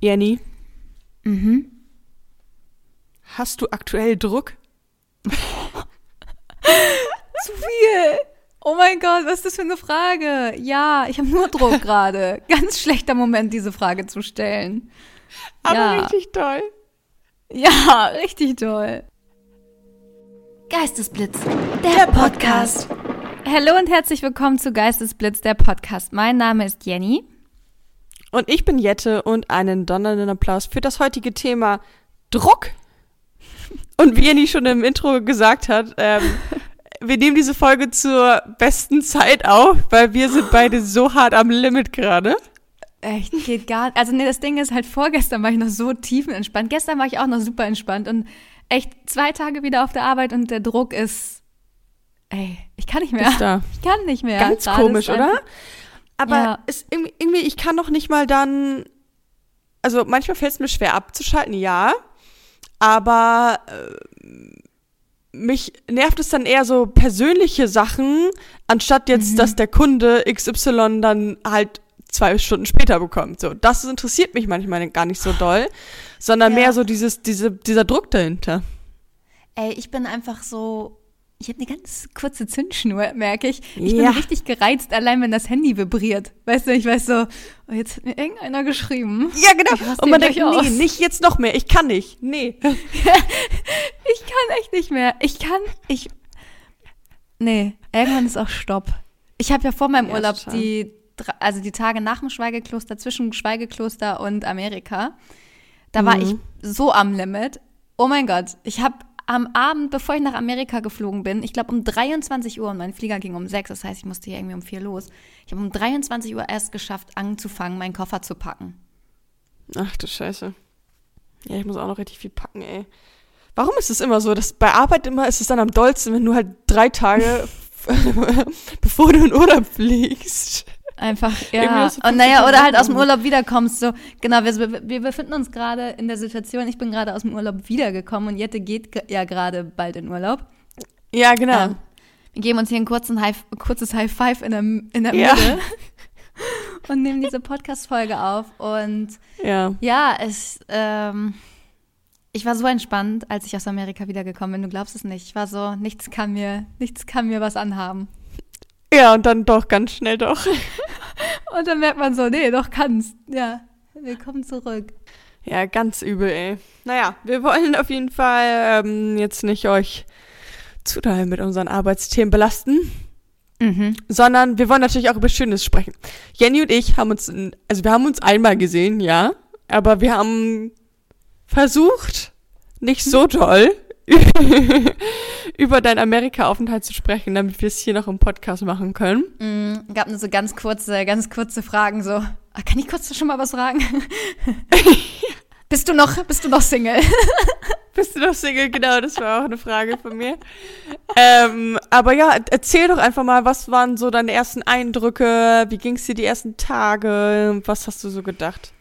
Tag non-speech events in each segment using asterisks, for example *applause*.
Jenny, Mhm. hast du aktuell Druck? *laughs* Zu viel. Oh mein Gott, was ist das für eine Frage? Ja, ich habe nur Druck *laughs* gerade. Ganz schlechter Moment, diese Frage zu stellen. Aber Ja. richtig toll. Ja, richtig toll. Geistesblitz, der, Podcast. Hallo und herzlich willkommen zu Geistesblitz, der Podcast. Mein Name ist Jenny. Und ich bin Jette und einen donnernden Applaus für das heutige Thema Druck. Und wie Jenny schon im Intro gesagt hat, ähm, *laughs* wir nehmen diese Folge zur besten Zeit auf, weil wir sind beide so hart am Limit gerade. Echt, geht gar nicht. Also nee, das Ding ist halt, vorgestern war ich noch so tiefenentspannt. Gestern war ich auch noch super entspannt und echt zwei Tage wieder auf der Arbeit und der Druck ist, ey, ich kann nicht mehr. Ich kann nicht mehr. Ganz komisch, oder? Aber Ja. irgendwie, irgendwie, ich kann noch nicht mal dann. Also manchmal fällt es mir schwer abzuschalten, ja. Aber äh, mich nervt es dann eher so persönliche Sachen, anstatt jetzt, Mhm. dass der Kunde XY dann halt zwei Stunden später bekommt. So, das interessiert mich manchmal gar nicht so doll, sondern Ja. mehr so dieses, diese, dieser Druck dahinter. Ey, ich bin einfach so. Ich habe eine ganz kurze Zündschnur, merke ich. Ich Ja. bin richtig gereizt, allein wenn das Handy vibriert. Weißt du, ich weiß so, oh, jetzt hat mir irgendeiner geschrieben. Ja, genau. Und man denkt, nee, aus. nicht jetzt noch mehr. Ich kann nicht. Nee. *laughs* Ich kann echt nicht mehr. Ich kann, ich. Nee, irgendwann ist auch Stopp. Ich habe ja vor meinem Ja, Urlaub total. die, also die Tage nach dem Schweigekloster, zwischen Schweigekloster und Amerika, da war Mhm. ich so am Limit. Oh mein Gott, ich habe am Abend, bevor ich nach Amerika geflogen bin, ich glaube um 23 Uhr und mein Flieger ging um 6, das heißt, ich musste hier irgendwie um 4 los. Ich habe um 23 Uhr erst geschafft, anzufangen, meinen Koffer zu packen. Ach du Scheiße. Ja, ich muss auch noch richtig viel packen, ey. Warum ist es immer so, dass bei Arbeit immer ist es dann am dollsten, wenn du halt drei Tage *laughs* *laughs* bevor du in Urlaub fliegst? Einfach, ja. Und 50 naja, oder halt aus dem. Urlaub wiederkommst. So, genau, wir, wir befinden uns gerade in der Situation, ich bin gerade aus dem Urlaub wiedergekommen und Jette geht ge- ja gerade bald in Urlaub. Ja, genau. Ähm, wir geben uns hier ein kurzen High, kurzes High Five in der, in der Ja. Mitte *laughs* und nehmen diese Podcast-Folge auf. Und ja. ja, es, ähm, ich war so entspannt, als ich aus Amerika wiedergekommen bin. Du glaubst es nicht. Ich war so, nichts kann mir, nichts kann mir was anhaben. Ja, und dann doch ganz schnell doch. *laughs* Und dann merkt man so, nee, doch kannst. Ja, willkommen zurück. Ja, ganz übel, ey. Naja, wir wollen auf jeden Fall ähm, jetzt nicht euch zu doll mit unseren Arbeitsthemen belasten, Mhm. sondern wir wollen natürlich auch über Schönes sprechen. Jenny und ich haben uns, also wir haben uns einmal gesehen, ja, aber wir haben versucht, nicht so *laughs* toll *laughs* über deinen Amerika-Aufenthalt zu sprechen, damit wir es hier noch im Podcast machen können. Mm, gab nur so ganz kurze, ganz kurze Fragen, so. Ah, kann ich kurz schon mal was fragen? *laughs* bist du noch, bist du noch Single? *laughs* Bist du noch Single? Genau, das war auch eine Frage von mir. ähm, aber ja, erzähl doch einfach mal, was waren so deine ersten Eindrücke? Wie ging es dir die ersten Tage? Was hast du so gedacht?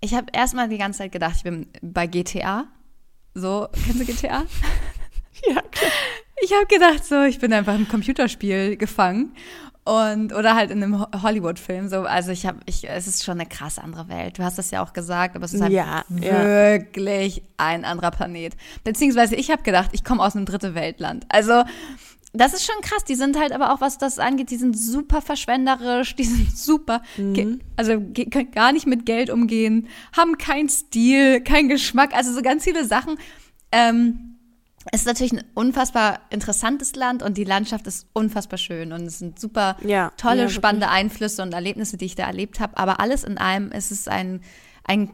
Ich habe erstmal die ganze Zeit gedacht, ich bin bei GTA. So, kennst du GTA? *laughs* Ja, klar. Ich habe gedacht, so, ich bin einfach im Computerspiel gefangen und oder halt in einem Ho- Hollywood-Film. So, also ich habe, ich, es ist schon eine krass andere Welt. Du hast das ja auch gesagt, aber es ist halt Ja, ja. wirklich ein anderer Planet. Beziehungsweise ich habe gedacht, ich komme aus einem dritte Weltland. Also das ist schon krass. Die sind halt aber auch, was das angeht, die sind super verschwenderisch, die sind super, ge- also können gar nicht mit Geld umgehen, haben keinen Stil, keinen Geschmack, also so ganz viele Sachen. Ähm, es ist natürlich ein unfassbar interessantes Land und die Landschaft ist unfassbar schön und es sind super Ja, tolle, ja, spannende Einflüsse und Erlebnisse, die ich da erlebt habe. Aber alles in allem ist es ein, ein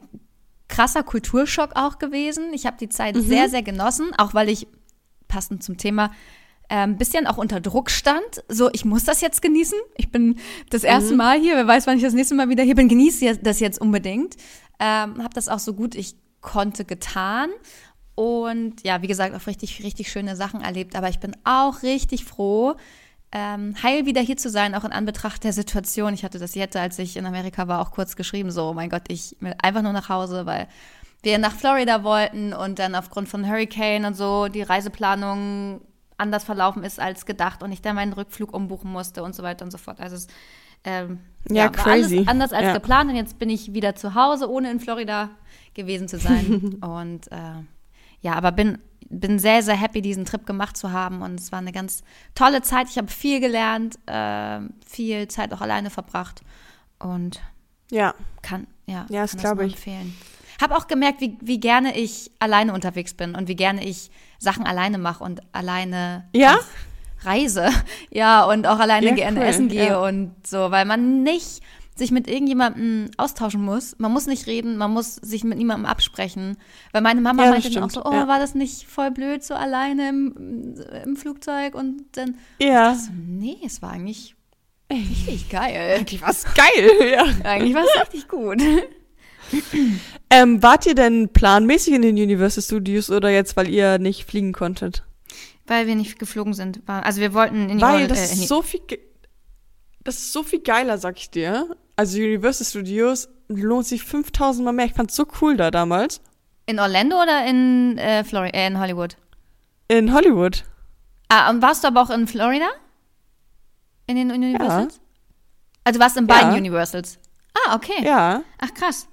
krasser Kulturschock auch gewesen. Ich habe die Zeit Mhm. sehr, sehr genossen, auch weil ich, passend zum Thema, ein bisschen auch unter Druck stand. So, ich muss das jetzt genießen. Ich bin das erste Mhm. Mal hier, wer weiß, wann ich das nächste Mal wieder hier bin, genieße das jetzt unbedingt. Ähm, habe das auch so gut ich konnte getan. Und ja, wie gesagt, auch richtig, richtig schöne Sachen erlebt. Aber ich bin auch richtig froh, ähm, heil wieder hier zu sein, auch in Anbetracht der Situation. Ich hatte das jetzt, als ich in Amerika war, auch kurz geschrieben, so, oh mein Gott, ich will einfach nur nach Hause, weil wir nach Florida wollten und dann aufgrund von Hurricane und so die Reiseplanung anders verlaufen ist als gedacht und ich dann meinen Rückflug umbuchen musste und so weiter und so fort. Also es Ähm, Ja, war crazy. Alles anders als Ja. geplant und jetzt bin ich wieder zu Hause, ohne in Florida gewesen zu sein. *laughs* und äh, ja, aber bin, bin sehr, sehr happy, diesen Trip gemacht zu haben und es war eine ganz tolle Zeit. Ich habe viel gelernt, äh, viel Zeit auch alleine verbracht und Ja, kann, ja, Ja, das kann glaube nur ich. empfehlen. Habe auch gemerkt, wie, wie gerne ich alleine unterwegs bin und wie gerne ich Sachen alleine mache und alleine Ja? reise. *laughs* Ja, und auch alleine Ja, gerne cool, essen gehe ja. und so, weil man nicht sich mit irgendjemandem austauschen muss. Man muss nicht reden, man muss sich mit niemandem absprechen. Weil meine Mama Ja, meinte dann auch so, oh, ja. war das nicht voll blöd, so alleine im, im Flugzeug und dann, ja. so, nee, es war eigentlich *laughs* richtig geil. Eigentlich war's geil, *laughs* ja. Eigentlich war es richtig gut. *laughs* Ähm, wart ihr denn planmäßig in den Universal Studios oder jetzt, weil ihr nicht fliegen konntet? Weil wir nicht geflogen sind. Also wir wollten in die Weil Ol- das äh, in ist so viel, das ist so viel geiler, sag ich dir. Also Universal Studios lohnt sich 5000 Mal mehr. Ich fand's so cool da damals. in Orlando oder in, äh, Flori äh, in Hollywood? In Hollywood. Ah, und warst du aber auch in Florida? In den Universals? Also du warst in Ja. beiden Universals. Ah, okay. Ja. Ach, krass.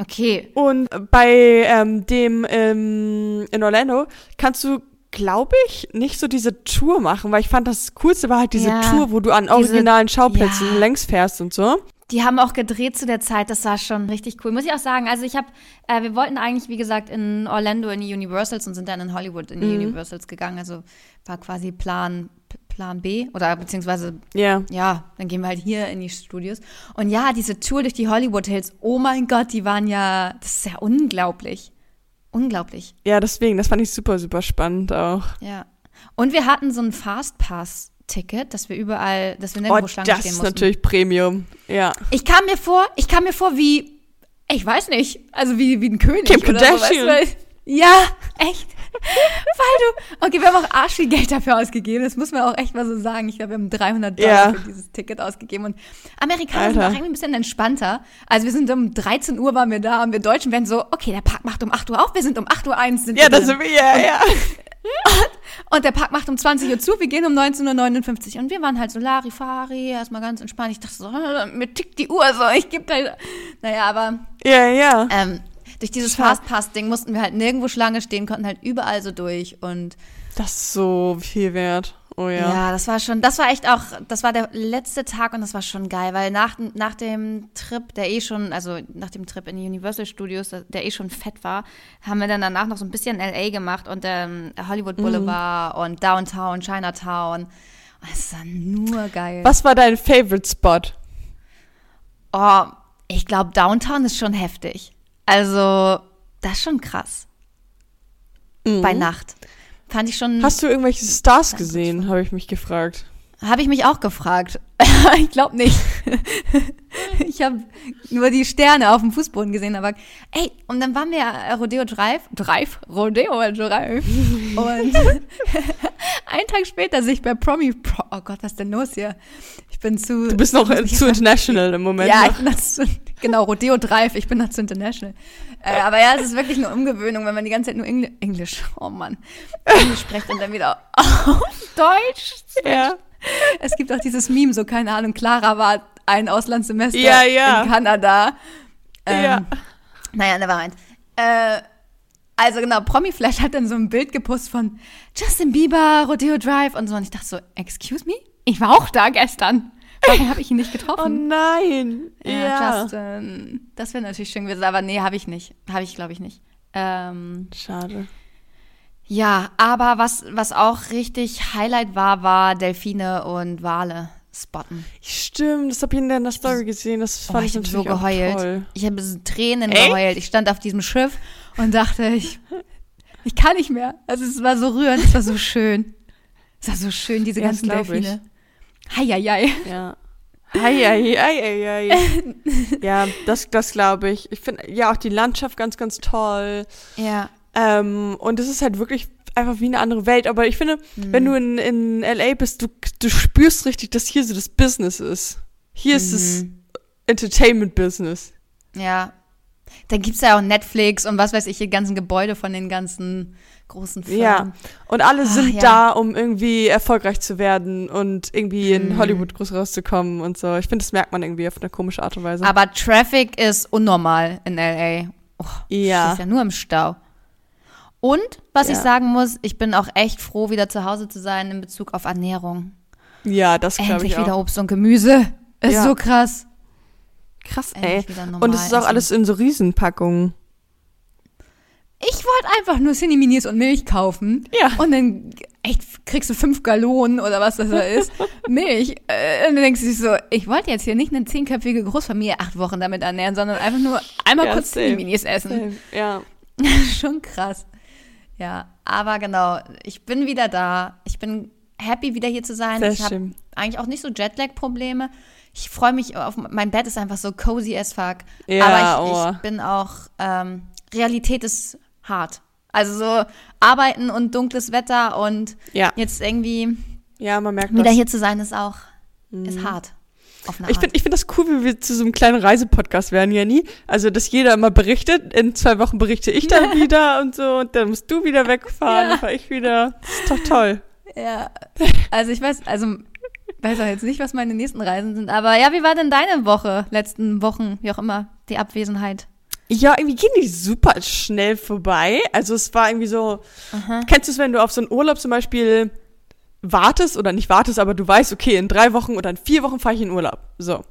Okay. Und bei ähm, dem ähm, in Orlando kannst du, glaube ich, nicht so diese Tour machen, weil ich fand das Coolste war halt diese Ja, Tour, wo du an diese- originalen Schauplätzen ja. längs fährst und so. Die haben auch gedreht zu der Zeit, das war schon richtig cool. Muss ich auch sagen, also ich habe, äh, wir wollten eigentlich, wie gesagt, in Orlando in die Universals und sind dann in Hollywood in die Mhm. Universals gegangen. Also war quasi Plan, Plan B oder beziehungsweise Ja. ja, dann gehen wir halt hier in die Studios. Und ja, diese Tour durch die Hollywood Hills, oh mein Gott, die waren ja, das ist ja unglaublich. Unglaublich, Ja, deswegen, das fand ich super, super spannend auch. ja. Und wir hatten so ein Fastpass-Ticket, dass wir überall, dass wir Oh, nirgendwo Schlange das stehen ist mussten. natürlich Premium. Ja. Ich kam mir vor, ich kam mir vor wie, ich weiß nicht, also wie, wie ein König. Kim oder so, Kardashian. weißt du? Ja, echt. Weil du, okay, wir haben auch arsch viel Geld dafür ausgegeben. Das muss man auch echt mal so sagen. Ich glaube, wir haben 300 Dollar Ja. für dieses Ticket ausgegeben. Und Amerikaner sind Alter. auch irgendwie ein bisschen entspannter. Also wir sind um 13 Uhr waren wir da und wir Deutschen werden so, okay, der Park macht um 8 Uhr auf, wir sind um 8 Uhr eins. Sind Ja, das sind wir, ja, ja. Und der Park macht um 20 Uhr zu, wir gehen um 19.59 Uhr. Und wir waren halt so Larifari, erstmal ganz entspannt. Ich dachte so, mir tickt die Uhr so, ich gebe da. Naja, aber Ja, ja. ähm, durch dieses. Fastpass-Ding mussten wir halt nirgendwo Schlange stehen, konnten halt überall so durch. Und Das ist so viel wert. Oh ja. ja. das war schon, das war echt auch, das war der letzte Tag und das war schon geil, weil nach, nach dem Trip, der eh schon, also nach dem Trip in die Universal Studios, der eh schon fett war, haben wir dann danach noch so ein bisschen LA gemacht und ähm, Hollywood Boulevard und Downtown, Chinatown. Es war nur geil. Was war dein Favorite Spot? Oh, ich glaube, Downtown ist schon heftig. Also, das ist schon krass. Bei Nacht. Fand ich schon. Mhm. Hast du irgendwelche Stars gesehen, habe ich mich gefragt. Habe ich mich auch gefragt. *laughs* ich glaube nicht. *laughs* ich habe nur die Sterne auf dem Fußboden gesehen, aber ey, und dann waren wir ja Rodeo Drive, Drive, Rodeo Drive. *laughs* und einen Tag später sich bei Promi, Pro, oh Gott, was ist denn los hier? Ich bin zu. Du bist noch äh, ich zu international im Moment. Ja, ich noch. bin noch zu, genau, Rodeo Drive, ich bin noch zu international. Äh, aber ja, es ist wirklich eine Umgewöhnung, wenn man die ganze Zeit nur Engl Englisch, oh Mann, Englisch spricht und dann wieder auf Deutsch. ja. *laughs* Es gibt auch dieses Meme, so keine Ahnung, Clara war ein Auslandssemester Ja, ja. in Kanada. Ähm, Ja. Naja, nevermind. Äh, also genau, Promi Flash hat dann so ein Bild gepostet von Justin Bieber, Rodeo Drive und so. Und ich dachte so, excuse me? Ich war auch da gestern. Warum habe ich ihn nicht *laughs* Oh getroffen? nein. Ja, Ja. Justin. Das wäre natürlich schön gewesen, aber nee, habe ich nicht. Habe ich, glaube ich, nicht. Ähm, Schade. Ja, aber was, was auch richtig Highlight war, war Delfine und Wale spotten. Stimmt, das habe ich in deiner Story gesehen. Das Oh, fand ich ich so natürlich auch geheult. toll. Ich habe so Tränen Echt? geheult. Ich stand auf diesem Schiff und dachte, ich, ich kann nicht mehr. Also es war so rührend, es war so schön. Es war so schön, diese Ja, ganzen ich. Delfine. Heieiei. Ja. Ei, ei, ei, ei, ei. ja, das, das glaube ich. Ich finde ja auch die Landschaft ganz, ganz toll. Ja. Ähm, und es ist halt wirklich einfach wie eine andere Welt. Aber ich finde, Mhm. wenn du in, in LA bist, du, du spürst richtig, dass hier so das Business ist. Hier ist das Mhm. Entertainment-Business. Ja. Dann gibt es ja auch Netflix und was weiß ich, die ganzen Gebäude von den ganzen großen Firmen. Ja. Und alle Ach, sind ja. da, um irgendwie erfolgreich zu werden und irgendwie in Mhm. Hollywood groß rauszukommen und so. Ich finde, das merkt man irgendwie auf eine komische Art und Weise. Aber Traffic ist unnormal in LA. Oh, Ja. Ist ja nur im Stau. Und was ich Ja. sagen muss, ich bin auch echt froh, wieder zu Hause zu sein in Bezug auf Ernährung. ja, das glaube Endlich ich auch. wieder Obst und Gemüse. Ist Ja. so krass. Krass, ey. Endlich Und es ist auch essen. alles in so Riesenpackungen. Ich wollte einfach nur Cineminis und Milch kaufen. Ja. Und dann echt kriegst du fünf Gallonen oder was das da ist. *laughs* Milch. Äh, Und dann denkst du dich so, ich wollte jetzt hier nicht eine zehnköpfige Großfamilie acht Wochen damit ernähren, sondern einfach nur einmal Ja, kurz same. Cineminis essen. Same. Ja. *laughs* Schon krass. Ja, aber genau, ich bin wieder da. Ich bin happy, wieder hier zu sein. Sehr ich habe eigentlich auch nicht so Jetlag-Probleme. Ich freue mich auf, mein Bett ist einfach so cozy as fuck. Ja, aber ich, oh. ich bin auch, ähm, Realität ist hart. Also so arbeiten und dunkles Wetter und Ja. jetzt irgendwie Ja, man merkt wieder das. hier zu sein, ist auch, ist hart. Ich finde ich find das cool, wie wir zu so einem kleinen Reisepodcast werden, Jenny. Also, dass jeder immer berichtet. In zwei Wochen berichte ich dann *laughs* wieder und so. Und dann musst du wieder wegfahren, Ja. dann fahr ich wieder. Das ist doch toll. Ja, also ich weiß, also weiß auch jetzt nicht, was meine nächsten Reisen sind, aber ja, wie war denn deine Woche, letzten Wochen, wie auch immer, die Abwesenheit? Ja, irgendwie gehen die super schnell vorbei. Also es war irgendwie so, kennst du es, wenn du auf so einen Urlaub zum Beispiel wartest oder nicht wartest, aber du weißt, okay, in drei Wochen oder in vier Wochen fahre ich in Urlaub. So.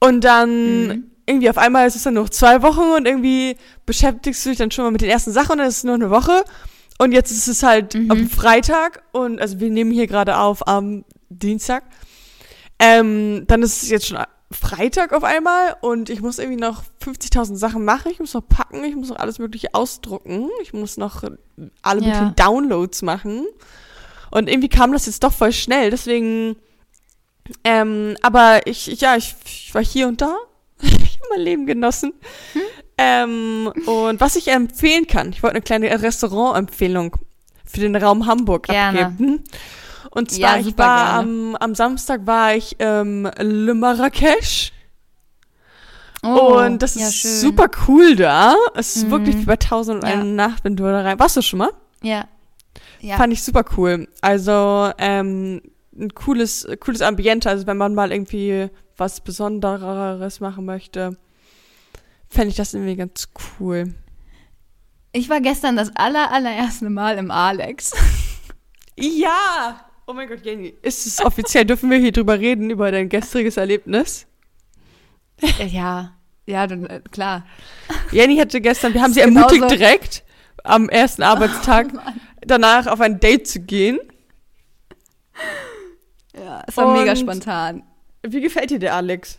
Und dann irgendwie auf einmal ist es dann noch zwei Wochen und irgendwie beschäftigst du dich dann schon mal mit den ersten Sachen und dann ist es nur eine Woche. Und jetzt ist es halt am Freitag und also wir nehmen hier gerade auf am Dienstag. Ähm, dann ist es jetzt schon Freitag auf einmal und ich muss irgendwie noch 50.000 Sachen machen. Ich muss noch packen, ich muss noch alles Mögliche ausdrucken. Ich muss noch alle Ja. möglichen Downloads machen. Und irgendwie kam das jetzt doch voll schnell. Deswegen, ähm, aber ich, ja, ich, ich war hier und da. *laughs* ich habe mein Leben genossen. Hm? Ähm, und was ich empfehlen kann, ich wollte eine kleine Restaurantempfehlung für den Raum Hamburg Gerne. abgeben. Und zwar, Ja, ich war am, am Samstag war ich ähm, Le Marrakesch. Oh, und das ja, ist schön. super cool da. Es ist Mhm. wirklich wie bei Tausend und Ja. eine Nacht, wenn du da rein. Warst du schon mal? Ja. Ja. Fand ich super cool. Also, ähm, ein cooles, cooles Ambiente. Also, wenn man mal irgendwie was Besondereres machen möchte, fände ich das irgendwie ganz cool. Ich war gestern das aller, allererste Mal im Alex. *laughs* Ja! Oh mein Gott, Jenny. Ist es offiziell? Dürfen wir hier drüber reden, über dein gestriges Erlebnis? ja, ja, dann, äh, klar. Jenny hatte gestern, wir haben sie Ist genauso- ermutigt, direkt am ersten *laughs* Arbeitstag danach auf ein Date zu gehen. Ja, es war Und- mega spontan. Wie gefällt dir der Alex?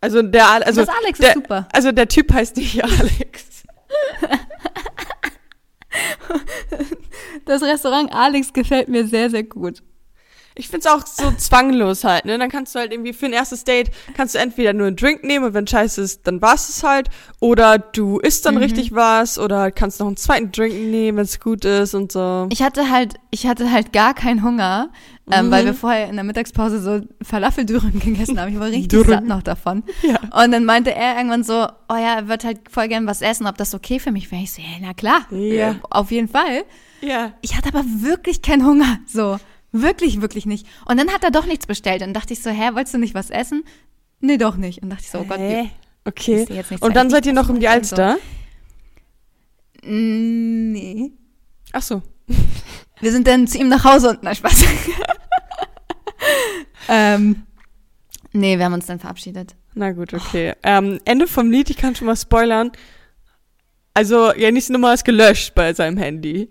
Also der Al- also das Alex der, ist super. Also der Typ heißt nicht *laughs* Alex. Das Restaurant Alex gefällt mir sehr, sehr gut. Ich find's auch so zwanglos halt, ne? Dann kannst du halt irgendwie für ein erstes Date kannst du entweder nur einen Drink nehmen und wenn scheiße ist, dann war's es halt. Oder du isst dann richtig was oder kannst noch einen zweiten Drink nehmen, wenn's gut ist und so. Ich hatte halt, ich hatte halt gar keinen Hunger, ähm, weil wir vorher in der Mittagspause so Falafeldürren *laughs* gegessen haben. Ich war richtig Dürren. satt noch davon. Ja. Und dann meinte er irgendwann so, oh ja, er wird halt voll gern was essen, ob das okay für mich wäre. Ich so, ja, na klar, Ja. äh, auf jeden Fall. Ja. Ich hatte aber wirklich keinen Hunger, so. Wirklich, wirklich nicht. Und dann hat er doch nichts bestellt. Und dachte ich so, hä, wolltest du nicht was essen? Nee, doch nicht. Und dachte ich so, oh Gott, Hä? Okay. Und dann seid ihr noch um die Alster? Mm, nee. Ach so. *laughs* Wir sind dann zu ihm nach Hause und, na Spaß. *laughs* ähm, nee, wir haben uns dann verabschiedet. Na gut, okay. Ähm, Ende vom Lied, ich kann schon mal spoilern. Also, Jennys Nummer ist gelöscht bei seinem Handy.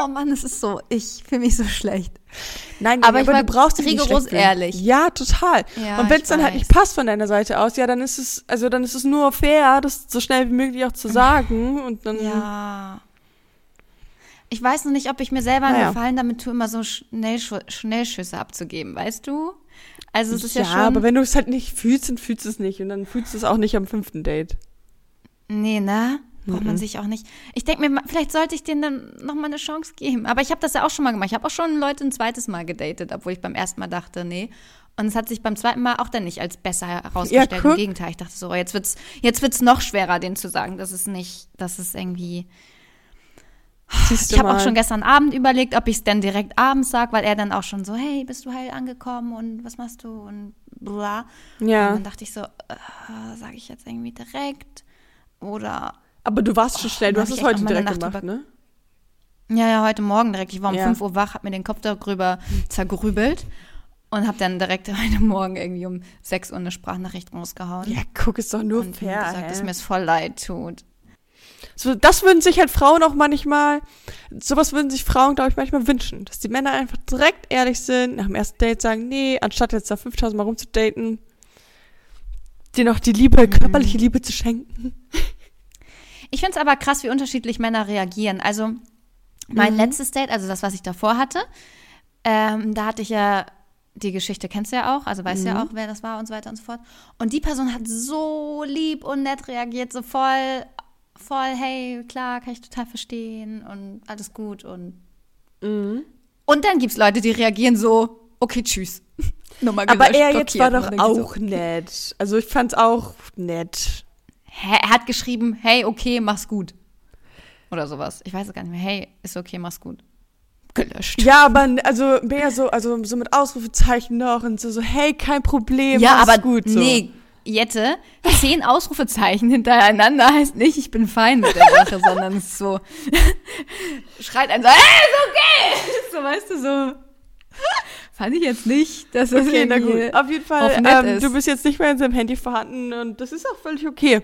Oh Mann, es ist so, ich fühle mich so schlecht. Nein, Aber ich war du brauchst dich nicht rigoros ehrlich. Ja, total. Ja, und wenn es dann halt nicht passt von deiner Seite aus, ja, dann ist es, also dann ist es nur fair, das so schnell wie möglich auch zu sagen und dann. Ja. Ich weiß noch nicht, ob ich mir selber einen Naja. Gefallen damit tue, immer so Schnellschu Schnellschüsse abzugeben, weißt du? Also es ist ja, ja, schon. aber wenn du es halt nicht fühlst, dann fühlst du es nicht und dann fühlst du es auch nicht am fünften Date. Nee, ne? Braucht man sich auch nicht. Ich denke mir, vielleicht sollte ich denen dann noch mal eine Chance geben. Aber ich habe das ja auch schon mal gemacht. Ich habe auch schon Leute ein zweites Mal gedatet, obwohl ich beim ersten Mal dachte, nee. Und es hat sich beim zweiten Mal auch dann nicht als besser herausgestellt. Ja, Im. Gegenteil, ich dachte so, jetzt wird's, jetzt wird's noch schwerer, denen zu sagen, dass es nicht, dass es irgendwie. Siehst Ich habe auch schon gestern Abend überlegt, ob ich es dann direkt abends sag, weil er dann auch schon so, hey, bist du heil angekommen und was machst du und bla. Und Ja. dann dachte ich so, äh, sage ich jetzt irgendwie direkt oder Aber du warst schon schnell, du da hast es heute direkt Nacht gemacht, ne? Ja, ja, heute Morgen direkt. Ich war um Ja. 5 Uhr wach, hab mir den Kopf darüber zergrübelt und hab dann direkt *laughs* heute Morgen irgendwie um 6 Uhr eine Sprachnachricht rausgehauen. Ja, guck, ist doch nur und fair. gesagt, hä? dass mir es voll leid tut. So, das würden sich halt Frauen auch manchmal, sowas würden sich Frauen, glaube ich, manchmal wünschen. Dass die Männer einfach direkt ehrlich sind, nach dem ersten Date sagen, nee, anstatt jetzt da 5000 Mal rumzudaten, dir noch die Liebe, Mhm. körperliche Liebe zu schenken. Ich finde es aber krass, wie unterschiedlich Männer reagieren. Also mein Mhm. letztes Date, also das, was ich davor hatte, ähm, da hatte ich ja die Geschichte kennst du ja auch, also weißt Mhm. ja auch, wer das war und so weiter und so fort. Und die Person hat so lieb und nett reagiert, so voll, voll, hey, klar, kann ich total verstehen und alles gut und Mhm. und dann gibt's Leute, die reagieren so, okay, tschüss. *laughs* Aber gelöscht, er jetzt war doch auch so, nett. Also ich fand's auch nett. Er hat geschrieben, hey, okay, mach's gut. Oder sowas. Ich weiß es gar nicht mehr. Hey, ist okay, mach's gut. Gelöscht. Ja, aber also mehr so, also so mit Ausrufezeichen noch und so, so hey, kein Problem, Ja, mach's aber gut. So. nee, Jette, zehn Ausrufezeichen hintereinander heißt nicht, ich bin fein mit der Sache, *laughs* sondern es ist so, *laughs* schreit ein so, hey, ist okay! *laughs* So, weißt du, so. Fand ich jetzt nicht, dass das Okay, na gut. Auf jeden Fall, ähm, du bist jetzt nicht mehr in seinem Handy vorhanden und das ist auch völlig okay.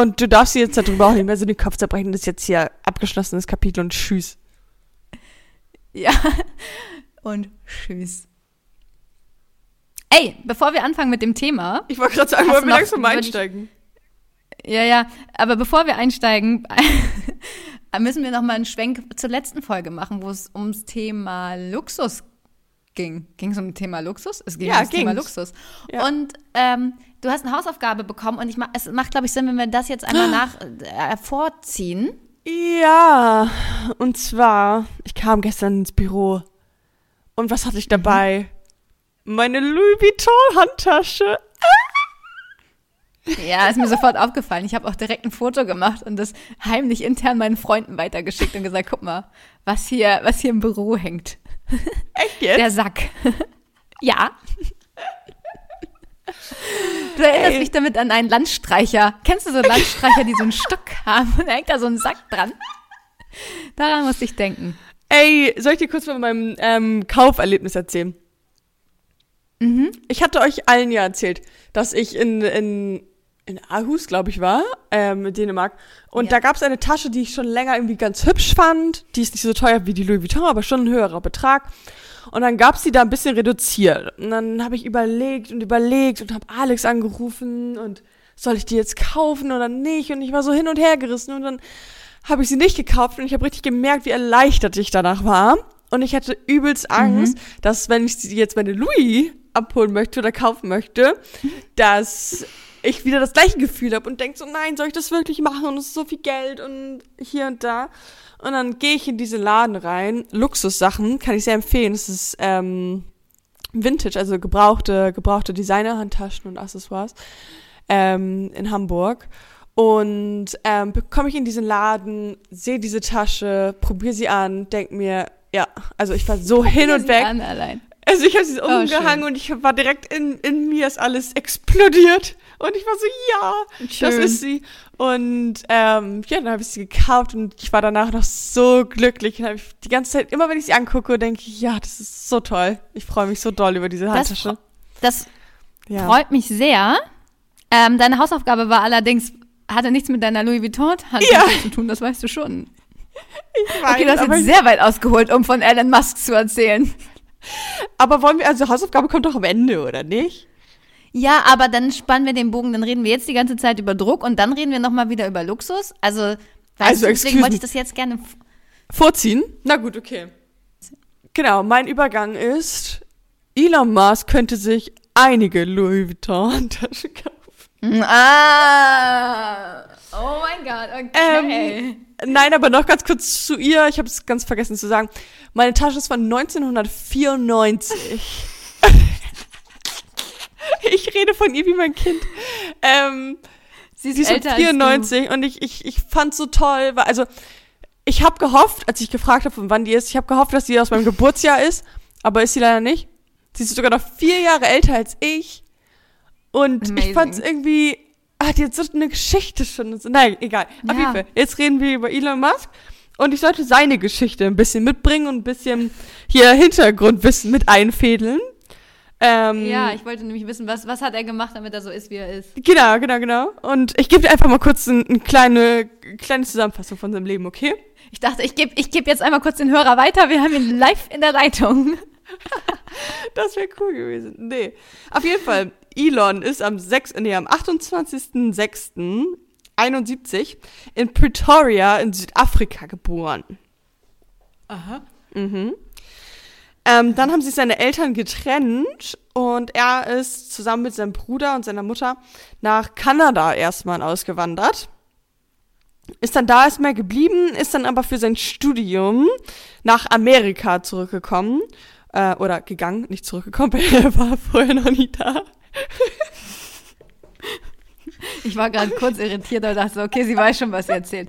Und du darfst dir jetzt darüber auch nicht mehr so den Kopf zerbrechen. Das ist jetzt hier abgeschlossenes Kapitel und tschüss. Ja. Und tschüss. Ey, bevor wir anfangen mit dem Thema, Ich wollte gerade sagen, wollen wir langsam ich- einsteigen? Ja, ja, aber bevor wir einsteigen, *laughs* müssen wir noch mal einen Schwenk zur letzten Folge machen, wo es ums Thema Luxus ging. Ging es um das Thema Luxus? Es ging Ja, ums Thema ging's. Luxus. Ja. Und ähm, du hast eine Hausaufgabe bekommen und ich ma es macht, glaube ich, Sinn, wenn wir das jetzt einmal nach äh, vorziehen. Ja, und zwar, ich kam gestern ins Büro und was hatte ich dabei? Meine Louis Vuitton Handtasche. *laughs* Ja, ist mir sofort aufgefallen. Ich habe auch direkt ein Foto gemacht und das heimlich intern meinen Freunden weitergeschickt und gesagt, guck mal, was hier, was hier im Büro hängt. *laughs* Echt jetzt? Der Sack. *laughs* ja. Du erinnerst Ey. mich damit an einen Landstreicher. Kennst du so Landstreicher, die so einen Stock *laughs* haben und da hängt da so ein Sack dran? Daran musste ich denken. Ey, soll ich dir kurz von meinem ähm, Kauferlebnis erzählen? Mhm. Ich hatte euch allen ja erzählt, dass ich in, in, in Aarhus, glaube ich, war, ähm, in Dänemark. Und Ja. da gab es eine Tasche, die ich schon länger irgendwie ganz hübsch fand. Die ist nicht so teuer wie die Louis Vuitton, aber schon ein höherer Betrag. Und dann gab es die da ein bisschen reduziert. Und dann habe ich überlegt und überlegt und habe Alex angerufen und soll ich die jetzt kaufen oder nicht? Und ich war so hin und her gerissen und dann habe ich sie nicht gekauft und ich habe richtig gemerkt, wie erleichtert ich danach war. Und ich hatte übelst Angst, dass wenn ich sie jetzt meine Louis abholen möchte oder kaufen möchte, *laughs* dass ich wieder das gleiche Gefühl habe und denke so, nein, soll ich das wirklich machen? Und es ist so viel Geld und hier und da. Und dann gehe ich in diesen Laden rein. Luxussachen kann ich sehr empfehlen. Es ist ähm, Vintage, also gebrauchte, gebrauchte Designer-Handtaschen und Accessoires ähm, in Hamburg. Und ähm, komme ich in diesen Laden, sehe diese Tasche, probiere sie an, denk mir, ja, also ich war so hin und weg. An allein. Also ich habe sie Oh, umgehangen schön. und ich war direkt in, in mir ist alles explodiert. Und ich war so, ja, das Schön. ist sie. Und ähm, ja, dann habe ich sie gekauft und ich war danach noch so glücklich. Und hab ich die ganze Zeit, immer wenn ich sie angucke, denke ich, ja, das ist so toll. Ich freue mich so doll über diese Das, Handtasche. fre- das Ja. freut mich sehr. Ähm, deine Hausaufgabe war allerdings, hatte nichts mit deiner Louis Vuitton-Handtasche Ja. zu tun, das weißt du schon. Ich weiß, Okay, das ist aber, jetzt sehr weit ausgeholt, um von Elon Musk zu erzählen. aber wollen wir, also Hausaufgabe kommt doch am Ende, oder nicht? Ja, aber dann spannen wir den Bogen, dann reden wir jetzt die ganze Zeit über Druck und dann reden wir nochmal wieder über Luxus. Also, weißt Also, du, deswegen wollte ich das jetzt gerne. Vorziehen? Na gut, okay. Genau, mein Übergang ist, Elon Musk könnte sich einige Louis Vuitton Handtaschen kaufen. Ah! Oh mein Gott, okay. Ähm, Nein, aber noch ganz kurz zu ihr. Ich habe es ganz vergessen zu sagen. Meine Tasche ist von 1994. *laughs* *laughs* Ich rede von ihr wie mein Kind. Ähm, sie ist, sie ist 94 und ich, ich, ich fand so toll, weil, also, ich habe gehofft, als ich gefragt habe, von wann die ist, ich habe gehofft, dass sie aus meinem Geburtsjahr ist, aber ist sie leider nicht. Sie ist sogar noch vier Jahre älter als ich. Und Amazing. ich fand es irgendwie, hat jetzt so eine Geschichte schon. Nein, egal. Ja. Auf jeden Fall. Jetzt reden wir über Elon Musk. Und ich sollte seine Geschichte ein bisschen mitbringen und ein bisschen hier Hintergrundwissen mit einfädeln. Ähm, ja, ich wollte nämlich wissen, was, was hat er gemacht, damit er so ist, wie er ist. Genau, genau, genau. Und ich gebe dir einfach mal kurz eine ein kleine, kleine Zusammenfassung von seinem Leben, okay? Ich dachte, ich gebe ich geb jetzt einmal kurz den Hörer weiter. Wir haben ihn live in der Leitung. *laughs* das wäre cool gewesen. Nee. Auf jeden Fall, Elon ist am 6, nee, am 28.06.71 in Pretoria in Südafrika geboren. Aha. Mhm. Ähm, dann haben sich seine Eltern getrennt und er ist zusammen mit seinem Bruder und seiner Mutter nach Kanada erstmal ausgewandert. Ist dann da erstmal geblieben, ist dann aber für sein Studium nach Amerika zurückgekommen. Äh, oder gegangen, nicht zurückgekommen, *laughs* er war vorher noch nie da. Ich war gerade kurz irritiert und dachte, okay, sie weiß schon, was sie erzählt.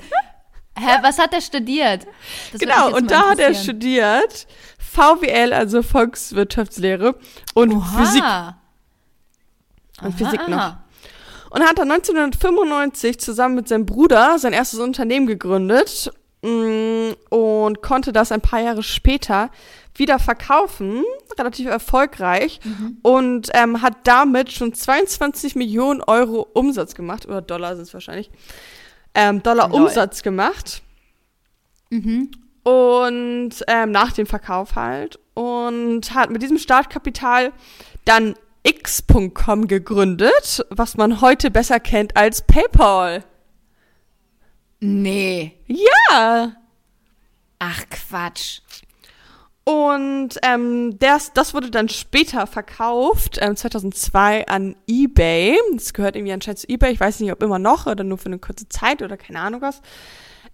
Hä, was hat er studiert? Das genau, und da hat er studiert VWL, also Volkswirtschaftslehre und Oha. Physik. Und aha, Physik noch. Und hat dann 1995 zusammen mit seinem Bruder sein erstes Unternehmen gegründet mm, und konnte das ein paar Jahre später wieder verkaufen, relativ erfolgreich mhm. und ähm, hat damit schon 22 Millionen Euro Umsatz gemacht oder Dollar sind es wahrscheinlich ähm, Dollar Lol. Umsatz gemacht. Mhm. Und ähm, nach dem Verkauf halt. Und hat mit diesem Startkapital dann X.com gegründet, was man heute besser kennt als PayPal. Nee. Ja. Ach Quatsch. Und ähm, das, das wurde dann später verkauft, ähm, 2002 an eBay. Das gehört irgendwie anscheinend zu eBay. Ich weiß nicht, ob immer noch oder nur für eine kurze Zeit oder keine Ahnung was.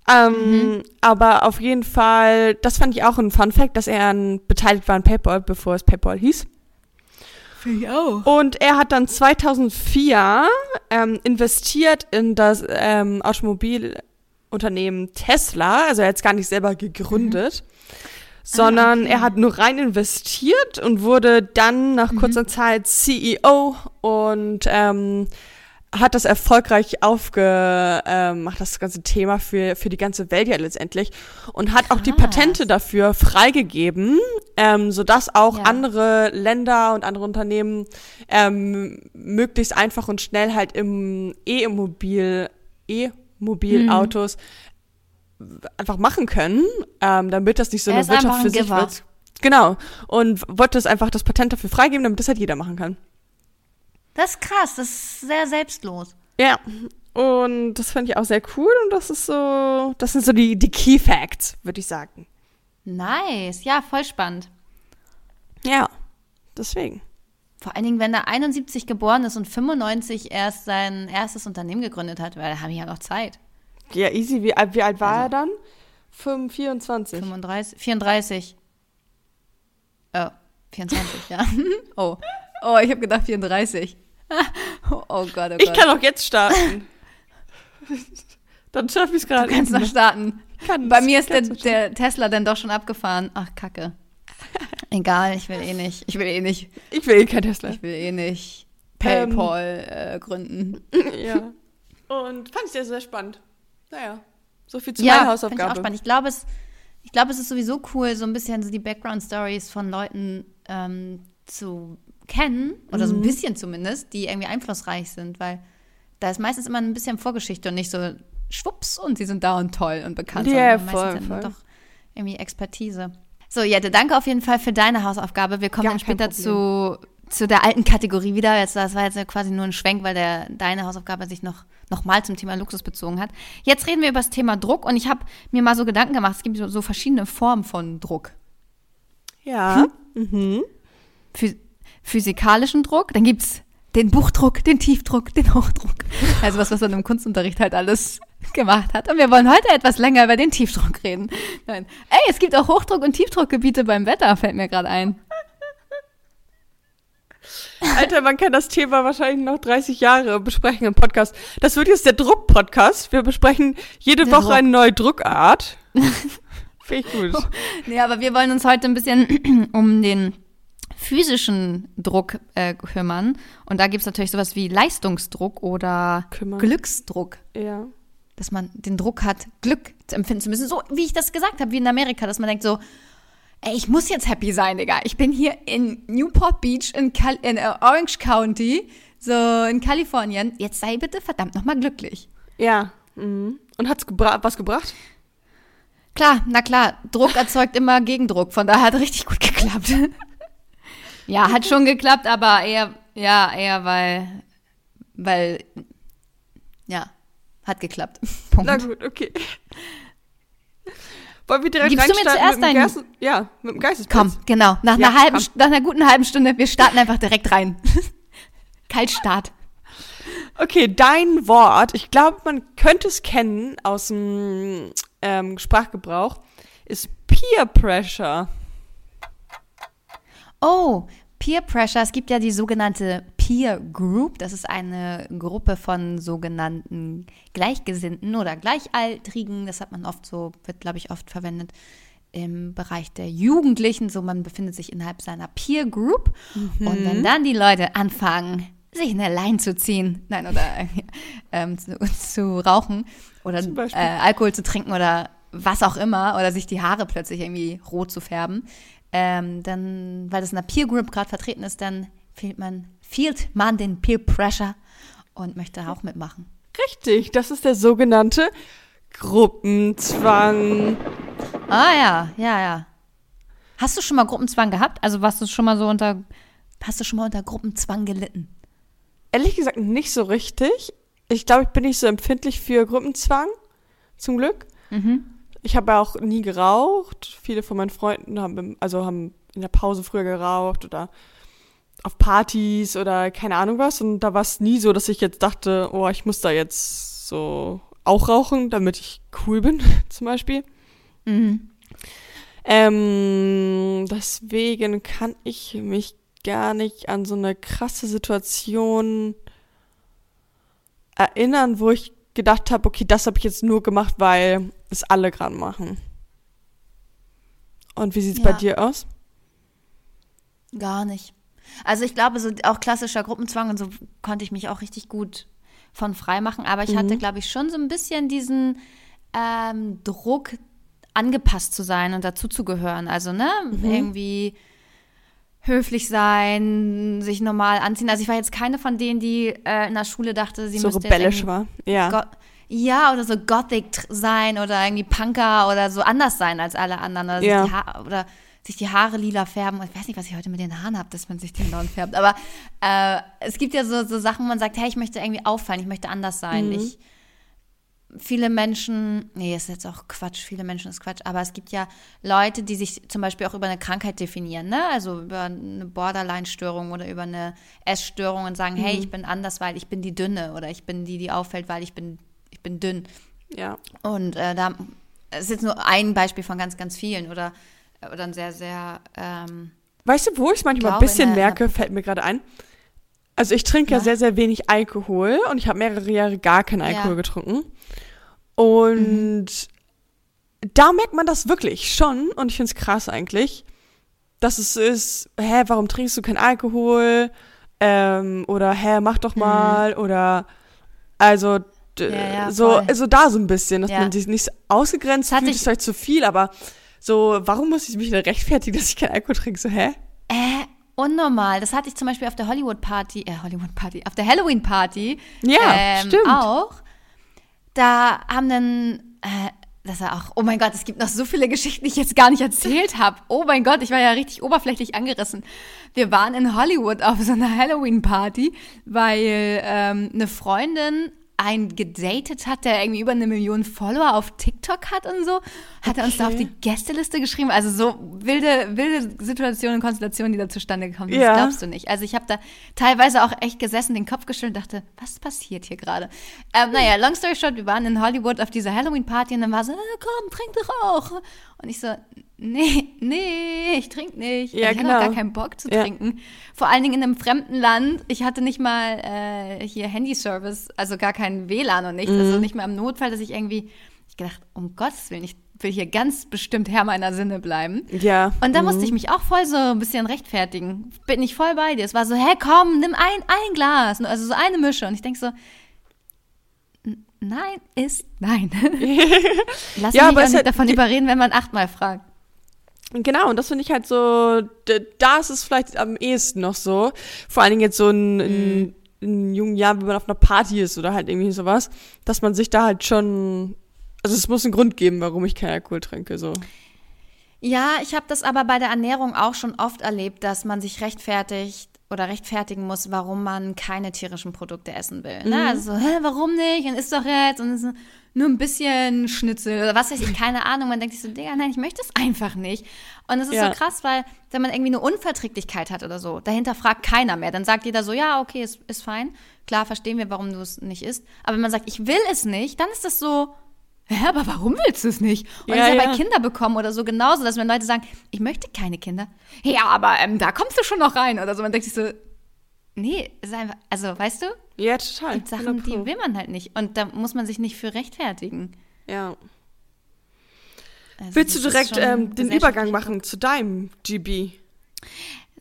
Ähm, mhm. Aber auf jeden Fall, das fand ich auch ein Fun Fact, dass er an, beteiligt war an PayPal, bevor es PayPal hieß. Finde ich auch. Und er hat dann 2004 ähm, investiert in das ähm, Automobilunternehmen Tesla. Also er hat es gar nicht selber gegründet. Mhm sondern ah, okay. er hat nur rein investiert und wurde dann nach mhm. kurzer Zeit CEO und ähm, hat das erfolgreich aufgemacht, ähm, das ganze Thema für, für die ganze Welt ja letztendlich und hat auch die Patente dafür freigegeben, ähm, sodass auch ja. andere Länder und andere Unternehmen ähm, möglichst einfach und schnell halt im E-Immobil, E-Mobilautos mhm. einfach machen können, ähm, damit das nicht so eine Wirtschaft für sich wird. Genau. Und wollte es einfach das Patent dafür freigeben, damit das halt jeder machen kann. Das ist krass, das ist sehr selbstlos. Ja. Und das fand ich auch sehr cool und das ist so, das sind so die, die Key Facts, würde ich sagen. Nice, ja, voll spannend. Ja, deswegen. Vor allen Dingen, wenn er 71 geboren ist und 95 erst sein erstes Unternehmen gegründet hat, weil da habe ich ja noch Zeit. Ja, easy. Wie, wie alt war also, er dann? 24. 35, 34. Oh, 24, ja. *laughs* Oh. Oh, ich habe gedacht 34. oh Gott, oh Gott. Ich kann auch jetzt starten. dann schaffe ich es gerade. Du kannst noch starten. Bei mir ist der, der, Tesla dann doch schon abgefahren. Ach, Kacke. Egal, ich will eh *laughs* nicht. Ich will eh nicht. Ich will eh kein Tesla. Ich will eh nicht PayPal ähm, äh, gründen. *laughs* Ja. Und fand ich sehr, sehr spannend. Naja, so viel zu ja, meiner Hausaufgabe. Ich auch spannend. Ich glaube, es, ich es ist sowieso cool, so ein bisschen so die Background-Stories von Leuten ähm, zu kennen, oder mhm. so ein mhm. bisschen zumindest, die irgendwie einflussreich sind, weil da ist meistens immer ein bisschen Vorgeschichte und nicht so schwupps und sie sind da und toll und bekannt. Ja, yeah, voll, voll. doch irgendwie Expertise. So, Jette, danke auf jeden Fall für deine Hausaufgabe. Wir kommen ja, dann später zu, zu der alten Kategorie wieder. Jetzt, das war jetzt quasi nur ein Schwenk, weil der, deine Hausaufgabe sich noch, mal zum Thema Luxus bezogen hat. Jetzt reden wir über das Thema Druck und ich habe mir mal so Gedanken gemacht, es gibt so, so verschiedene Formen von Druck. Ja. Hm? Mhm physikalischen Druck, dann gibt es den Buchdruck, den Tiefdruck, den Hochdruck. Also was, was man im Kunstunterricht halt alles gemacht hat. Und wir wollen heute etwas länger über den Tiefdruck reden. Nein. Ey, es gibt auch Hochdruck- und Tiefdruckgebiete beim Wetter, fällt mir gerade ein. Alter, man kann das Thema wahrscheinlich noch 30 Jahre besprechen im Podcast. Das wird jetzt der Druck-Podcast. Wir besprechen jede Der Woche Druck. eine neue Druckart. *laughs* Finde ich gut. Nee, aber wir wollen uns heute ein bisschen *clears throat* um den physischen Druck äh, kümmern. Und da gibt es natürlich sowas wie Leistungsdruck oder Kümmern. Glücksdruck. Ja. Dass man den Druck hat, Glück zu empfinden zu müssen. So wie ich das gesagt habe, wie in Amerika, dass man denkt so, ey, ich muss jetzt happy sein, Digga. Ich bin hier in Newport Beach in, Cal in äh, Orange County, so in Kalifornien. Jetzt sei bitte verdammt nochmal glücklich. Ja. Mhm. Und hat's gebra was gebracht? Klar, na klar, Druck erzeugt immer Gegendruck, von daher hat richtig gut geklappt. *laughs* ja, hat schon geklappt, aber eher, ja, eher weil, weil, ja, hat geklappt. *laughs* Punkt. Na gut, okay. Wollen wir direkt Gibst du mir zuerst mit Geist Ja, mit dem Geistesblitz? Komm, genau, nach, Ja, einer halben, komm. nach einer guten halben Stunde, wir starten einfach direkt rein. *laughs* Kaltstart. Okay, dein Wort, ich glaube, man könnte es kennen aus dem ähm, Sprachgebrauch, ist Peer Pressure. Oh, Peer Pressure. Es gibt ja die sogenannte Peer Group. Das ist eine Gruppe von sogenannten Gleichgesinnten oder Gleichaltrigen. Das hat man oft so, wird, glaube ich, oft verwendet im Bereich der Jugendlichen. So, man befindet sich innerhalb seiner Peer Group. Und wenn dann die Leute anfangen, sich eine Line zu ziehen, nein, oder *laughs* ähm, zu, zu rauchen oder äh. Alkohol zu trinken oder was auch immer, oder sich die Haare plötzlich irgendwie rot zu färben, ähm, dann, weil das in der Peer Group gerade vertreten ist, dann fühlt man, fühlt man den Peer Pressure und möchte auch mitmachen. Richtig, das ist der sogenannte Gruppenzwang. Ah ja, ja, ja. Hast du schon mal Gruppenzwang gehabt? Also warst du schon mal so unter, hast du schon mal unter Gruppenzwang gelitten? Ehrlich gesagt nicht so richtig. Ich glaube, ich bin nicht so empfindlich für Gruppenzwang, zum Glück. Mhm. Ich habe ja auch nie geraucht. Viele von meinen Freunden haben, im- also haben in der Pause früher geraucht oder auf Partys oder keine Ahnung was. Und da war es nie so, dass ich jetzt dachte, oh, ich muss da jetzt so auch rauchen, damit ich cool bin, *laughs* zum Beispiel. Mhm. Ähm, deswegen kann ich mich gar nicht an so eine krasse Situation erinnern, wo ich gedacht habe, okay, das habe ich jetzt nur gemacht, weil es alle gerade machen. Und wie sieht's bei Ja. dir aus? Gar nicht. Also ich glaube, so auch klassischer Gruppenzwang und so konnte ich mich auch richtig gut von frei machen. Aber ich hatte, glaube ich, schon so ein bisschen diesen ähm, Druck, angepasst zu sein und dazuzugehören. Also, ne, irgendwie höflich sein, sich normal anziehen. Also ich war jetzt keine von denen, die äh, in der Schule dachte, sie so müsste rebellisch war. Ja. Go ja, oder so Gothic sein oder irgendwie Punker oder so anders sein als alle anderen. Oder, Ja. sich, die oder sich die Haare lila färben. Ich weiß nicht, was ich heute mit den Haaren habe, dass man sich den lauen färbt. Aber äh, es gibt ja so, so Sachen, wo man sagt, hey, ich möchte irgendwie auffallen, ich möchte anders sein. Ich, viele Menschen, nee, ist jetzt auch Quatsch, viele Menschen ist Quatsch, aber es gibt ja Leute, die sich zum Beispiel auch über eine Krankheit definieren, ne? Also über eine Borderline-Störung oder über eine Essstörung und sagen, hey, ich bin anders, weil ich bin die Dünne oder ich bin die, die auffällt, weil ich bin, bin dünn. ja. Und äh, da ist jetzt nur ein Beispiel von ganz, ganz vielen oder, oder ein sehr, sehr ähm, Weißt du, wo ich es manchmal ein bisschen der- merke, fällt mir gerade ein. Also ich trinke ja Na? sehr, sehr wenig Alkohol und ich habe mehrere Jahre gar keinen Ja. Alkohol getrunken. Und da merkt man das wirklich schon und ich finde es krass eigentlich, dass es ist, hä, warum trinkst du keinen Alkohol? Ähm, oder hä, mach doch mal oder also Mhm. Ja, ja, so, voll. also da so ein bisschen, dass man sich nicht ausgegrenzt Das fühlt, ich- ist vielleicht zu viel, aber so, warum muss ich mich denn rechtfertigen, *laughs* dass ich keinen Alkohol trinke? So, hä? äh, unnormal. Das hatte ich zum Beispiel auf der Hollywood-Party, äh, Hollywood-Party, auf der Halloween-Party Ja, ähm, stimmt. auch. Da haben dann, äh, das war auch, oh mein Gott, es gibt noch so viele Geschichten, die ich jetzt gar nicht erzählt *laughs* habe. Oh mein Gott, ich war ja richtig oberflächlich angerissen. Wir waren in Hollywood auf so einer Halloween-Party, weil ähm, eine Freundin einen gedatet hat, der irgendwie über eine Million Follower auf TikTok hat und so, hat er uns da auf Okay. die Gästeliste geschrieben. Also so wilde, wilde Situationen und Konstellationen, die da zustande kommen. Das Ja. glaubst du nicht. Also ich habe da teilweise auch echt gesessen, den Kopf geschüttelt und dachte, was passiert hier gerade? Ähm, naja, long story short, wir waren in Hollywood auf dieser Halloween-Party und dann war so, äh, komm, trink doch auch. Und ich so, nee, nee, ich trinke nicht. Ja, ich genau. auch gar keinen Bock zu Ja. trinken. Vor allen Dingen in einem fremden Land. Ich hatte nicht mal äh, hier Handyservice, also gar kein WLAN und nichts. Mhm. Also nicht mal im Notfall, dass ich irgendwie, ich gedacht, um Gottes Willen, ich will hier ganz bestimmt Herr meiner Sinne bleiben. Ja. Und da mhm. musste ich mich auch voll so ein bisschen rechtfertigen. Bin ich voll bei dir. Es war so, hä, komm, nimm ein, ein Glas. Also so eine Mische. Und ich denke so, nein ist nein. *laughs* *laughs* Lass Ja, mich aber nicht davon überreden, wenn man achtmal fragt. Genau, und das finde ich halt so, da ist es vielleicht am ehesten noch so. Vor allen Dingen jetzt so in, in, in jungen Jahren, wenn man auf einer Party ist oder halt irgendwie sowas, dass man sich da halt schon, also es muss einen Grund geben, warum ich keinen Alkohol trinke, so. Ja, ich habe das aber bei der Ernährung auch schon oft erlebt, dass man sich rechtfertigt oder rechtfertigen muss, warum man keine tierischen Produkte essen will. Ne? Also so, hä, warum nicht? Und isst doch jetzt und es ist nur ein bisschen Schnitzel oder was weiß ich, keine Ahnung. Man denkt sich so, Digga, nein, ich möchte es einfach nicht. Und es ist Ja. so krass, weil wenn man irgendwie eine Unverträglichkeit hat oder so, dahinter fragt keiner mehr. Dann sagt jeder so, ja, okay, ist, ist fein. Klar, verstehen wir, warum du es nicht isst. Aber wenn man sagt, ich will es nicht, dann ist das so, Hä, aber warum willst du es nicht? Und Ja, das ist ja, bei Kinder bekommen oder so genauso, dass wenn Leute sagen, ich möchte keine Kinder. Ja, aber ähm, da kommst du schon noch rein oder so. Man denkt sich so, nee, ist einfach, also weißt du, Ja, total. gibt Sachen, 100 die will man halt nicht. Und da muss man sich nicht für rechtfertigen. Ja. Also Willst du direkt ähm, den Übergang machen zu deinem GB?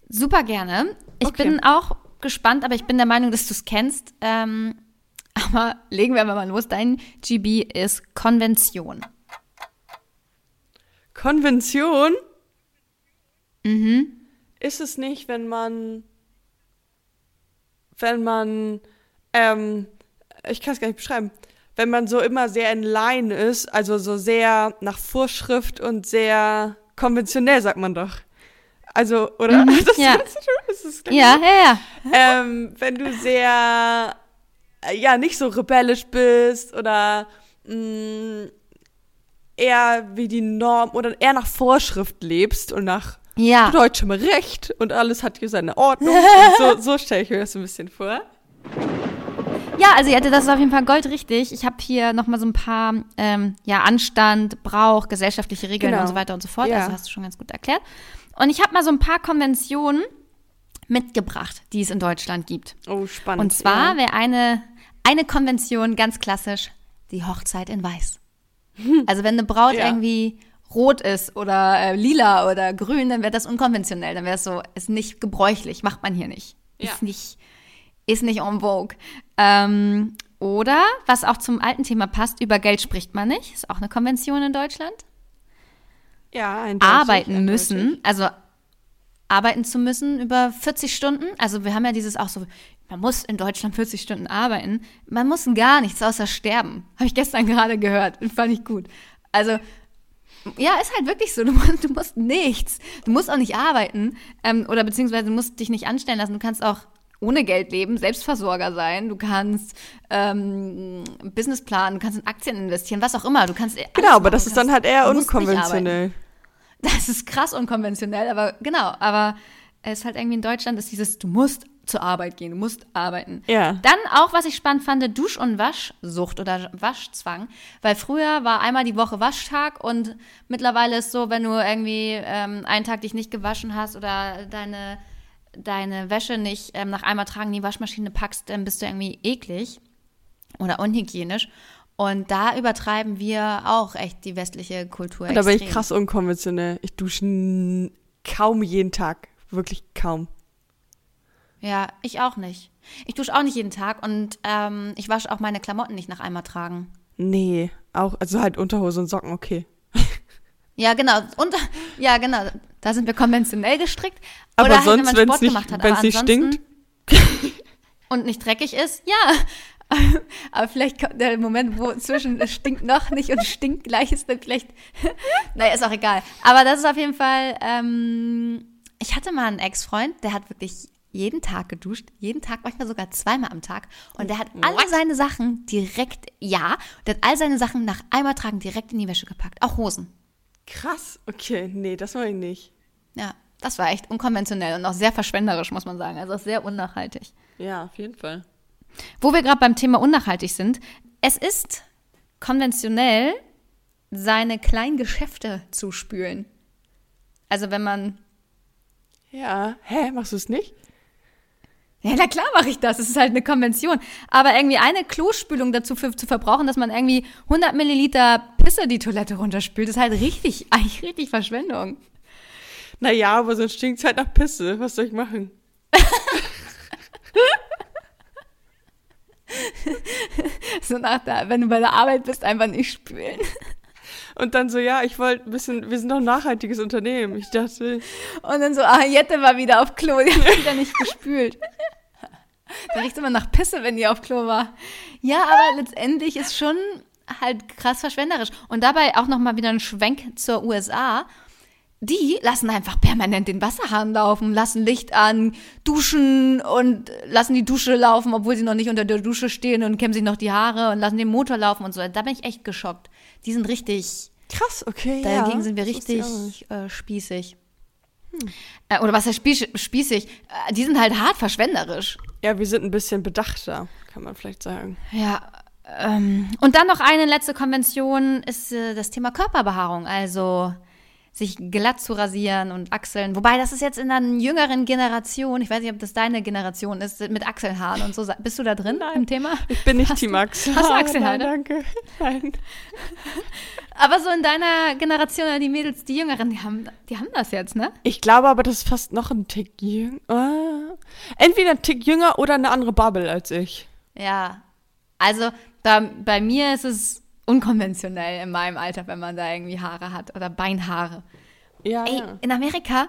Super gerne. Ich Okay. bin auch gespannt, aber ich bin der Meinung, dass du es kennst. Ähm, aber legen wir mal los. Dein GB ist Konvention. Konvention? Mhm. Ist es nicht, wenn man, wenn man, ähm, ich kann es gar nicht beschreiben, wenn man so immer sehr in Line ist, also so sehr nach Vorschrift und sehr konventionell, sagt man doch. Also, oder? *laughs* Das, ja. das, das ist Ja, ja, ja. ähm, wenn du sehr, ja, nicht so rebellisch bist oder mh, eher wie die Norm oder eher nach Vorschrift lebst und nach Ja. deutschem Recht und alles hat hier seine Ordnung. so *laughs* so stelle ich mir das ein bisschen vor. Ja, also ihr hattet das ist auf jeden Fall goldrichtig. Ich habe hier nochmal so ein paar, ähm, ja, Anstand, Brauch, gesellschaftliche Regeln Genau. und so weiter und so fort. Ja. Also hast du schon ganz gut erklärt. Und ich habe mal so ein paar Konventionen mitgebracht, die es in Deutschland gibt. Oh, spannend. Und zwar ja. wäre eine, eine Konvention ganz klassisch die Hochzeit in Weiß. *laughs* Also wenn eine Braut Ja. irgendwie rot ist oder äh, lila oder grün, dann wäre das unkonventionell. Dann wäre es so, ist nicht gebräuchlich, macht man hier nicht. Ja. Ist nicht, ist nicht en vogue. Ähm, oder, was auch zum alten Thema passt, über Geld spricht man nicht. Ist auch eine Konvention in Deutschland. ja, eindeutig, Arbeiten eindeutig. müssen, also arbeiten zu müssen über 40 Stunden. Also wir haben ja dieses auch so, man muss in Deutschland 40 Stunden arbeiten. Man muss gar nichts außer sterben. Habe ich gestern *laughs* gerade gehört. Fand ich gut. Also ja, ist halt wirklich so. Du musst, du musst nichts. Du musst auch nicht arbeiten ähm, oder beziehungsweise du musst dich nicht anstellen lassen. Du kannst auch ohne Geld leben, Selbstversorger sein. Du kannst ähm, Business planen, du kannst in Aktien investieren, was auch immer. Du kannst alles Genau, aber machen. das Du ist dann halt eher unkonventionell. *laughs* Das ist krass unkonventionell, aber genau, aber es ist halt irgendwie in Deutschland ist dieses, du musst zur Arbeit gehen, du musst arbeiten. Ja. Dann auch, was ich spannend fand, Dusch- und Waschsucht oder Waschzwang, weil früher war einmal die Woche Waschtag und mittlerweile ist so, wenn du irgendwie ähm, einen Tag dich nicht gewaschen hast oder deine, deine Wäsche nicht ähm, nach einmal tragen in die Waschmaschine packst, dann bist du irgendwie eklig oder unhygienisch. Und da übertreiben wir auch echt die westliche Kultur Da bin ich krass unkonventionell. Ich dusche kaum jeden Tag. Wirklich kaum. Ja, ich auch nicht. Ich dusche auch nicht jeden Tag und ähm, ich wasche auch meine Klamotten nicht nach einmal tragen. Nee, auch, also halt Unterhose und Socken, okay. *laughs* Ja, genau. Und ja, genau. Da sind wir konventionell gestrickt. Aber Oder halt, sonst, wenn man Sport nicht- gemacht hat. wenn's Aber nicht stinkt. *laughs* Und nicht dreckig ist, ja. *laughs* Aber vielleicht kommt der Moment, wo zwischen es stinkt noch nicht und stinkt gleich ist dann vielleicht. naja, ist auch egal. Aber das ist auf jeden Fall. Ähm, ich hatte mal einen Ex-Freund, der hat wirklich jeden Tag geduscht, jeden Tag, manchmal sogar zweimal am Tag. Und der hat alle What? seine Sachen direkt, ja, der hat all seine Sachen nach einmal tragen direkt in die Wäsche gepackt. Auch Hosen. Krass, okay, nee, das mache ich nicht. Ja, das war echt unkonventionell und auch sehr verschwenderisch, muss man sagen. Also auch sehr unnachhaltig. Ja, auf jeden Fall. Wo wir gerade beim Thema unnachhaltig sind, es ist konventionell, seine kleinen Geschäfte zu spülen. Also wenn man. Ja. Hä, machst du es nicht? Ja, na klar mache ich das. Es ist halt eine Konvention. Aber irgendwie eine Klospülung dazu für, zu verbrauchen, dass man irgendwie 100 Milliliter Pisse die Toilette runterspült, ist halt richtig, *laughs* eigentlich richtig Verschwendung. Naja, aber sonst stinkt es halt nach Pisse. Was soll ich machen? *laughs* so nach der, wenn du bei der Arbeit bist, einfach nicht spülen. Und dann so, ja, ich wollte ein bisschen, wir sind doch ein nachhaltiges Unternehmen. Ich dachte. Und dann so, ah, Jette war wieder auf Klo, die hat wieder nicht gespült. *laughs* Da riecht immer nach Pisse, wenn die auf Klo war. Ja, aber letztendlich ist schon halt krass verschwenderisch. Und dabei auch nochmal wieder ein Schwenk zur USA. Die lassen einfach permanent den Wasserhahn laufen, lassen Licht an, duschen und lassen die Dusche laufen, obwohl sie noch nicht unter der Dusche stehen und kämmen sich noch die Haare und lassen den Motor laufen und so. Da bin ich echt geschockt. Die sind richtig. Krass, okay. Dagegen ja, sind wir richtig äh, spießig. Äh, oder was heißt spieß, spießig? Äh, die sind halt hart verschwenderisch. Ja, wir sind ein bisschen bedachter, kann man vielleicht sagen. Ja. Ähm, und dann noch eine letzte Konvention ist äh, das Thema Körperbehaarung. Also sich glatt zu rasieren und Achseln. Wobei, das ist jetzt in einer jüngeren Generation, ich weiß nicht, ob das deine Generation ist, mit Achselhaaren und so. Bist du da drin Nein. im Thema? Ich bin nicht Hast Team Axel. hast du Achselhaare? Nein, danke. Nein. *laughs* Aber so in deiner Generation, die Mädels, die Jüngeren, die haben, die haben das jetzt, ne? Ich glaube aber, das ist fast noch ein Tick jünger. Entweder ein Tick jünger oder eine andere Bubble als ich. Ja. Also da, bei mir ist es unkonventionell in meinem Alter, wenn man da irgendwie Haare hat oder Beinhaare. Ja, Ey, ja. in Amerika,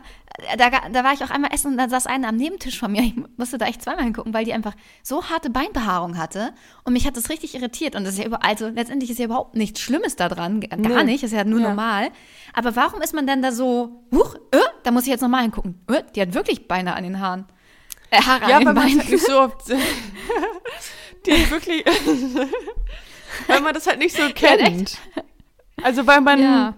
äh, da, da war ich auch einmal essen und da saß eine am Nebentisch von mir. Ich musste da echt zweimal hingucken, weil die einfach so harte Beinbehaarung hatte. Und mich hat das richtig irritiert. Und das ist ja über, also letztendlich ist ja überhaupt nichts Schlimmes da dran. Gar Nee. nicht, ist ja nur Ja. normal. Aber warum ist man denn da so, huch, äh, da muss ich jetzt nochmal hingucken. Äh, die hat wirklich Beine an den Haaren. Äh, Haare Ja, an den man es Beinen. halt nicht so oft. *laughs* *laughs* die wirklich. *laughs* *laughs* weil man das halt nicht so kennt. Also, weil man ja.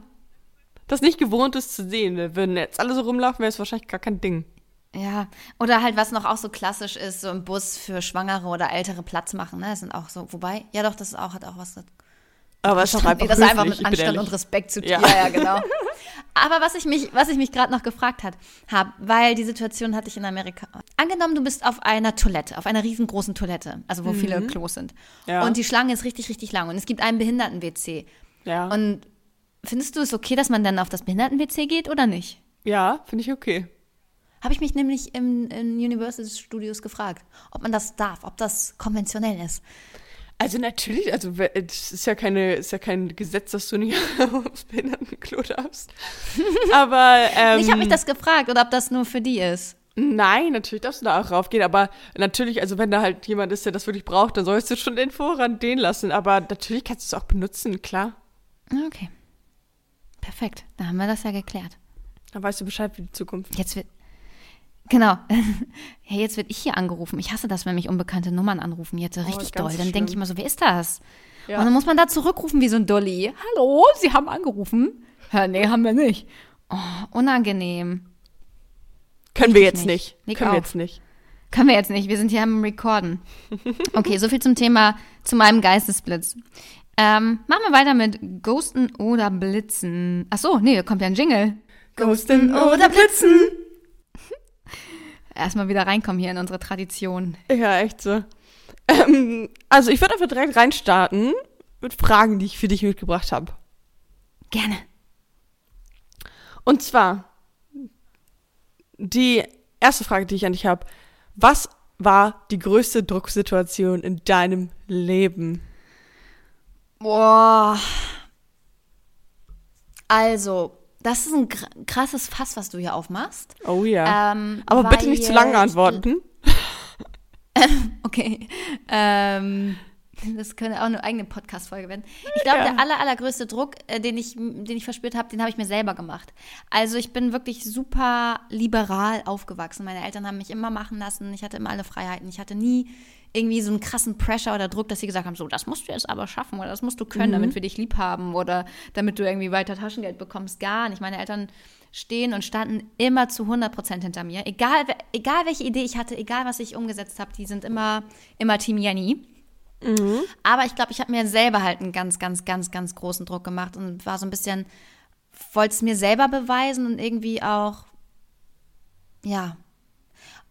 das nicht gewohnt ist zu sehen. Wenn jetzt alle so rumlaufen, wäre es wahrscheinlich gar kein Ding. Ja, oder halt, was noch auch so klassisch ist, so im Bus für Schwangere oder Ältere Platz machen, ne? Das sind auch so, wobei, ja doch, das ist auch, hat auch was mit Aber es ist auch einfach das einfach mit Anstand und Respekt zu tun. Ja. Ja, ja, genau. *laughs* Aber was ich mich, was ich mich gerade noch gefragt hat, hab, weil die Situation hatte ich in Amerika. Angenommen, du bist auf einer Toilette, auf einer riesengroßen Toilette, also wo viele Klos sind. Mhm. Ja. Und die Schlange ist richtig, richtig lang und es gibt einen Behinderten-WC. Ja, Und findest du es okay, dass man dann auf das Behinderten-WC geht oder nicht? ja finde ich okay. Habe ich mich nämlich im, in Universal Studios gefragt, ob man das darf, ob das konventionell ist. Also natürlich, also es ist ja keine, ist ja kein Gesetz, dass du nicht *laughs* aufs Behindertenklo darfst. *laughs* Aber ähm, ich habe mich das gefragt oder ob das nur für die ist. nein, natürlich darfst du da auch raufgehen. Aber natürlich, also wenn da halt jemand ist, der das wirklich braucht, dann sollst du schon den Vorrang den lassen. Aber natürlich kannst du es auch benutzen, klar. Okay. Perfekt. Da haben wir das ja geklärt. Dann weißt du Bescheid für die Zukunft. Jetzt wird. Genau. *laughs* Ja, jetzt wird ich hier angerufen. Ich hasse das, wenn mich unbekannte Nummern anrufen. Jetzt richtig ganz doll. Dann denke ich immer so, wer ist das? Ja. Und dann muss man da zurückrufen wie so ein Dolly. Hallo, Sie haben angerufen? Ja, nee, haben wir nicht. Oh, unangenehm. Können wir jetzt nicht. nicht. Können wir auf. jetzt nicht. Können wir jetzt nicht. Wir sind hier am Recorden. *laughs* Okay, so viel zum Thema, zu meinem Geistesblitz. Ähm, machen wir weiter mit Ghosten oder Blitzen. Ach so, nee, da kommt ja ein Jingle. Ghosten oder Blitzen. Erstmal wieder reinkommen hier in unsere Tradition. Ja, echt so. Ähm, also ich würde einfach direkt reinstarten mit Fragen, die ich für dich mitgebracht habe. Gerne. Und zwar die erste Frage, die ich an dich habe. Was war die größte Drucksituation in deinem Leben? Boah. Also, das ist ein kr- krasses Fass, was du hier aufmachst. Oh ja. Ähm, Aber bitte nicht zu lange antworten. *laughs* Okay. Ähm, das könnte auch eine eigene Podcast-Folge werden. Ich glaube, Ja. der aller, allergrößte Druck, äh, den ich, den ich verspürt habe, den habe ich mir selber gemacht. Also ich bin wirklich super liberal aufgewachsen. Meine Eltern haben mich immer machen lassen. Ich hatte immer alle Freiheiten. Ich hatte nie irgendwie so einen krassen Pressure oder Druck, dass sie gesagt haben, so, das musst du jetzt aber schaffen oder das musst du können, damit wir dich lieb haben oder damit du irgendwie weiter Taschengeld bekommst. Gar nicht. Meine Eltern stehen und standen immer zu 100 Prozent hinter mir. Egal, egal welche Idee ich hatte, egal was ich umgesetzt habe, die sind immer, immer Team Jenny. Aber ich glaube, ich habe mir selber halt einen ganz, ganz, ganz, ganz großen Druck gemacht und war so ein bisschen wollte es mir selber beweisen und irgendwie auch, ja.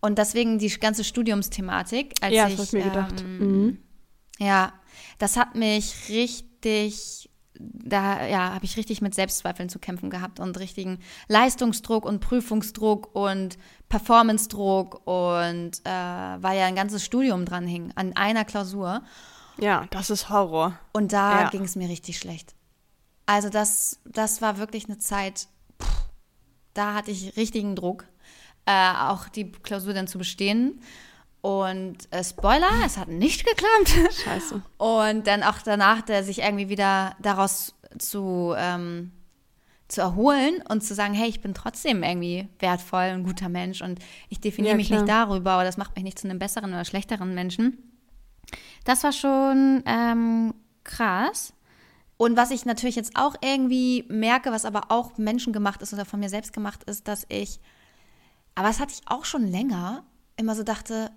Und deswegen die ganze Studiumsthematik. Als ja, ich, das ich mir ähm, gedacht. Mhm. Ja, das hat mich richtig, da ja, habe ich richtig mit Selbstzweifeln zu kämpfen gehabt und richtigen Leistungsdruck und Prüfungsdruck und Performance-Druck und äh, weil ja ein ganzes Studium dran hing, an einer Klausur. Ja, das ist Horror. Und da Ja. ging es mir richtig schlecht. Also das, das war wirklich eine Zeit, pff, da hatte ich richtigen Druck, äh, auch die Klausur dann zu bestehen. Und äh, Spoiler, es hat nicht geklappt. Scheiße. Und dann auch danach, der sich irgendwie wieder daraus zu, ähm, zu erholen und zu sagen, hey, ich bin trotzdem irgendwie wertvoll, ein guter Mensch und ich definiere Ja, mich klar. nicht darüber, aber das macht mich nicht zu einem besseren oder schlechteren Menschen. Das war schon ähm, krass. Und was ich natürlich jetzt auch irgendwie merke, was aber auch menschengemacht ist oder von mir selbst gemacht ist, dass ich, aber das hatte ich auch schon länger, immer so dachte,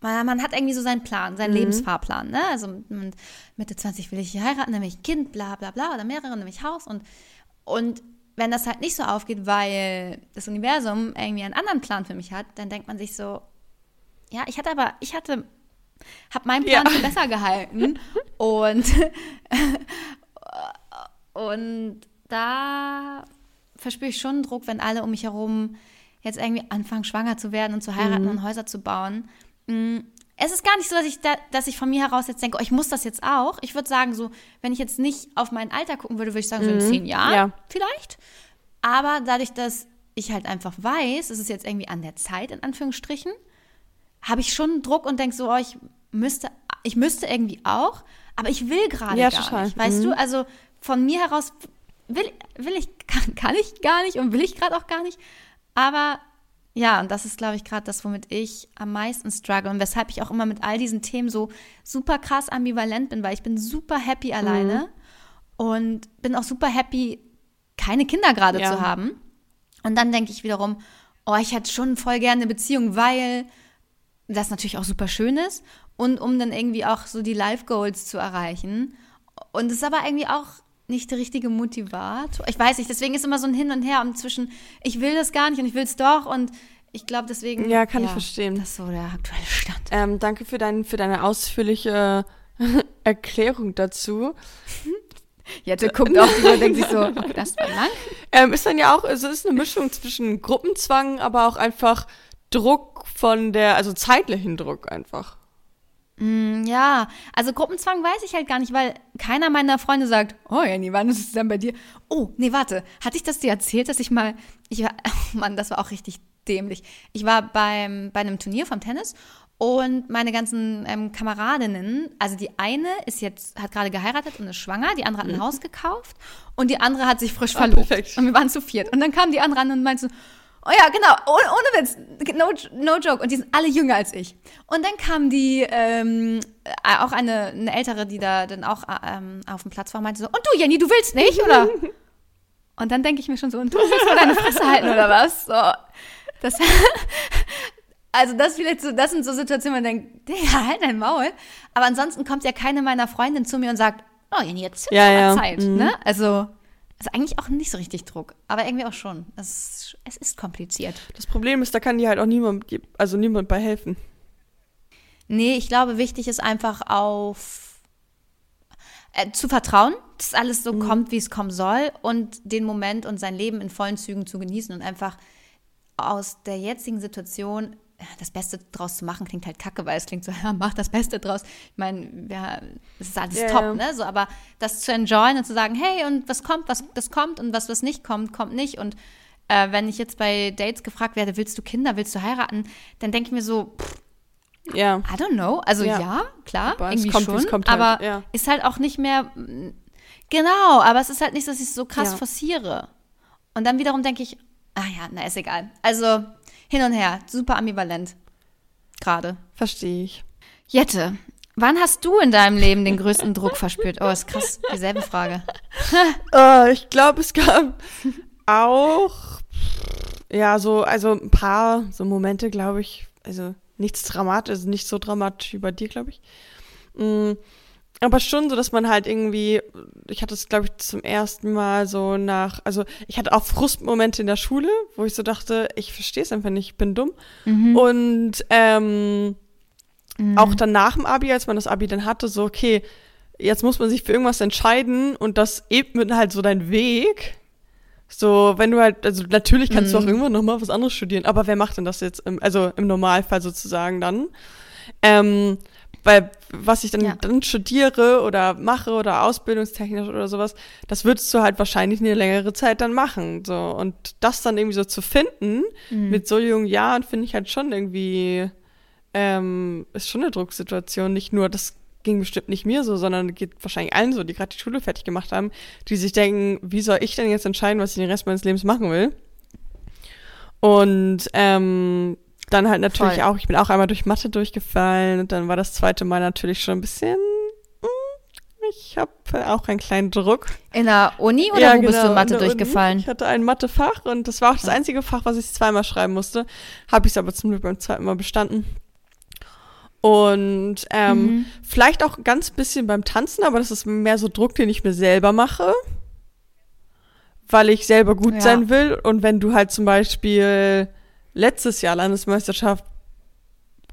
man, man hat irgendwie so seinen Plan, seinen Lebensfahrplan. Ne? Also mit Mitte 20 will ich heiraten, dann will ich ein Kind, bla bla bla, oder mehrere, nämlich Haus. Und, und wenn das halt nicht so aufgeht, weil das Universum irgendwie einen anderen Plan für mich hat, dann denkt man sich so, ja, ich hatte aber, ich hatte, habe meinen Plan Ja. für besser gehalten. *laughs* und, *laughs* und da verspüre ich schon Druck, wenn alle um mich herum jetzt irgendwie anfangen, schwanger zu werden und zu heiraten Mhm. und Häuser zu bauen. Mm, Es ist gar nicht so, dass ich, da, dass ich von mir heraus jetzt denke, oh, ich muss das jetzt auch. Ich würde sagen, so, wenn ich jetzt nicht auf mein Alter gucken würde, würde ich sagen, so in zehn Jahren Mhm. Ja. vielleicht. Aber dadurch, dass ich halt einfach weiß, es ist jetzt irgendwie an der Zeit, in Anführungsstrichen, habe ich schon Druck und denke so, oh, ich müsste, ich müsste irgendwie auch, aber ich will gerade Ja, gar total. nicht. Weißt Mhm. du, also von mir heraus will, will ich, kann, kann ich gar nicht und will ich gerade auch gar nicht. Aber ja, und das ist, glaube ich, gerade das, womit ich am meisten struggle und weshalb ich auch immer mit all diesen Themen so super krass ambivalent bin, weil ich bin super happy alleine und bin auch super happy, keine Kinder gerade Ja. zu haben. Und dann denke ich wiederum, oh, ich hätte schon voll gerne eine Beziehung, weil das natürlich auch super schön ist und um dann irgendwie auch so die Life Goals zu erreichen. Und es ist aber irgendwie auch nicht der richtige Motivator. Ich weiß nicht, deswegen ist immer so ein Hin und Her und zwischen ich will das gar nicht und ich will es doch und ich glaube deswegen. Ja, kann ich verstehen. Das ist so der aktuelle Stand. Ähm, danke für, dein, für deine ausführliche *laughs* Erklärung dazu. Jette guckt die und denkt sich so, okay, das war lang. *laughs* Ähm, ist dann ja auch, es ist eine Mischung zwischen Gruppenzwang, aber auch einfach Druck von der, also zeitlichen Druck einfach. Mm, Ja, also Gruppenzwang weiß ich halt gar nicht, weil keiner meiner Freunde sagt, oh Jenny, wann ist es denn bei dir? Oh, nee, warte, hatte ich das dir erzählt, dass ich mal, ich war, *laughs* oh Mann, das war auch richtig dämlich. Ich war beim, bei einem Turnier vom Tennis und meine ganzen ähm, Kameradinnen, also die eine ist jetzt, hat gerade geheiratet und ist schwanger, die andere hat ein Haus gekauft und die andere hat sich frisch Ah, verlobt. perfekt. Und wir waren zu viert. Und dann kam die andere an und meinte so, Oh ja, genau, ohne, ohne Witz, no, no joke. Und die sind alle jünger als ich. Und dann kam die, ähm, äh, auch eine, eine ältere, die da dann auch äh, ähm, auf dem Platz war, meinte so, und du, Jenny, du willst nicht, oder? *laughs* Und dann denke ich mir schon so, und du willst mal deine Fresse halten, oder was? So, das, *laughs* also das vielleicht so, das sind so Situationen, wo man denkt, Digga, halt dein Maul. Aber ansonsten kommt ja keine meiner Freundinnen zu mir und sagt, oh Jenny, jetzt ist Ja, mal ja. Zeit, Mhm. ne? Also, also eigentlich auch nicht so richtig Druck, aber irgendwie auch schon. Es, es ist kompliziert. Das Problem ist, da kann dir halt auch niemand, also niemand bei helfen. Nee, ich glaube, wichtig ist einfach auf äh, zu vertrauen, dass alles so kommt, wie es kommen soll und den Moment und sein Leben in vollen Zügen zu genießen und einfach aus der jetzigen Situation das Beste draus zu machen, klingt halt kacke, weil es klingt so, *laughs* ja, mach das Beste draus. Ich meine, ja, es ist alles Ja, top, ne? So, aber das zu enjoyen und zu sagen, hey, und was kommt, was das kommt und was, was nicht kommt, kommt nicht. Und äh, wenn ich jetzt bei Dates gefragt werde, willst du Kinder, willst du heiraten, dann denke ich mir so, pff, Ja. I don't know. Also ja, Ja. klar, Aber es irgendwie kommt, schon. es kommt halt, aber ja. ist halt auch nicht mehr. Genau, aber es ist halt nicht, dass ich es so krass Ja. forciere. Und dann wiederum denke ich, ah ja, na ist egal. Also hin und her, super ambivalent. Gerade. Verstehe ich. Jette, wann hast du in deinem Leben den größten Druck verspürt? Oh, ist krass, dieselbe Frage. Äh, *laughs* ich glaube, es gab auch, ja, so, also ein paar so Momente, glaube ich, also nichts dramatisch, also nicht so dramatisch wie bei dir, glaube ich. Mm, aber schon so, dass man halt irgendwie, ich hatte es, glaube ich, zum ersten Mal so nach, also ich hatte auch Frustmomente in der Schule, wo ich so dachte, ich verstehe es einfach nicht, ich bin dumm. Mhm. Und ähm, mhm. auch dann nach dem Abi, als man das Abi dann hatte, so, okay, jetzt muss man sich für irgendwas entscheiden und das ebnet halt so dein Weg. So, wenn du halt, also natürlich kannst mhm. du auch mhm. irgendwann nochmal was anderes studieren, aber wer macht denn das jetzt, im, also im Normalfall sozusagen dann? Ähm, weil was ich dann, ja. dann studiere oder mache oder ausbildungstechnisch oder sowas, das würdest du halt wahrscheinlich eine längere Zeit dann machen. So. Und das dann irgendwie so zu finden mhm. mit so jungen Jahren, finde ich halt schon irgendwie, ähm, ist schon eine Drucksituation. Nicht nur, das ging bestimmt nicht mir so, sondern geht wahrscheinlich allen so, die gerade die Schule fertig gemacht haben, die sich denken, wie soll ich denn jetzt entscheiden, was ich den Rest meines Lebens machen will? Und ähm, dann halt natürlich Voll. auch, ich bin auch einmal durch Mathe durchgefallen und dann war das zweite Mal natürlich schon ein bisschen, hm, ich habe auch einen kleinen Druck. In der Uni oder ja, wo genau, bist du in Mathe durchgefallen? Uni. Ich hatte ein Mathefach und das war auch das einzige Fach, was ich zweimal schreiben musste. Habe ich es aber zum Glück beim zweiten Mal bestanden. Und ähm, mhm. vielleicht auch ganz bisschen beim Tanzen, aber das ist mehr so Druck, den ich mir selber mache. Weil ich selber gut ja. sein will. Und wenn du halt zum Beispiel letztes Jahr Landesmeisterschaft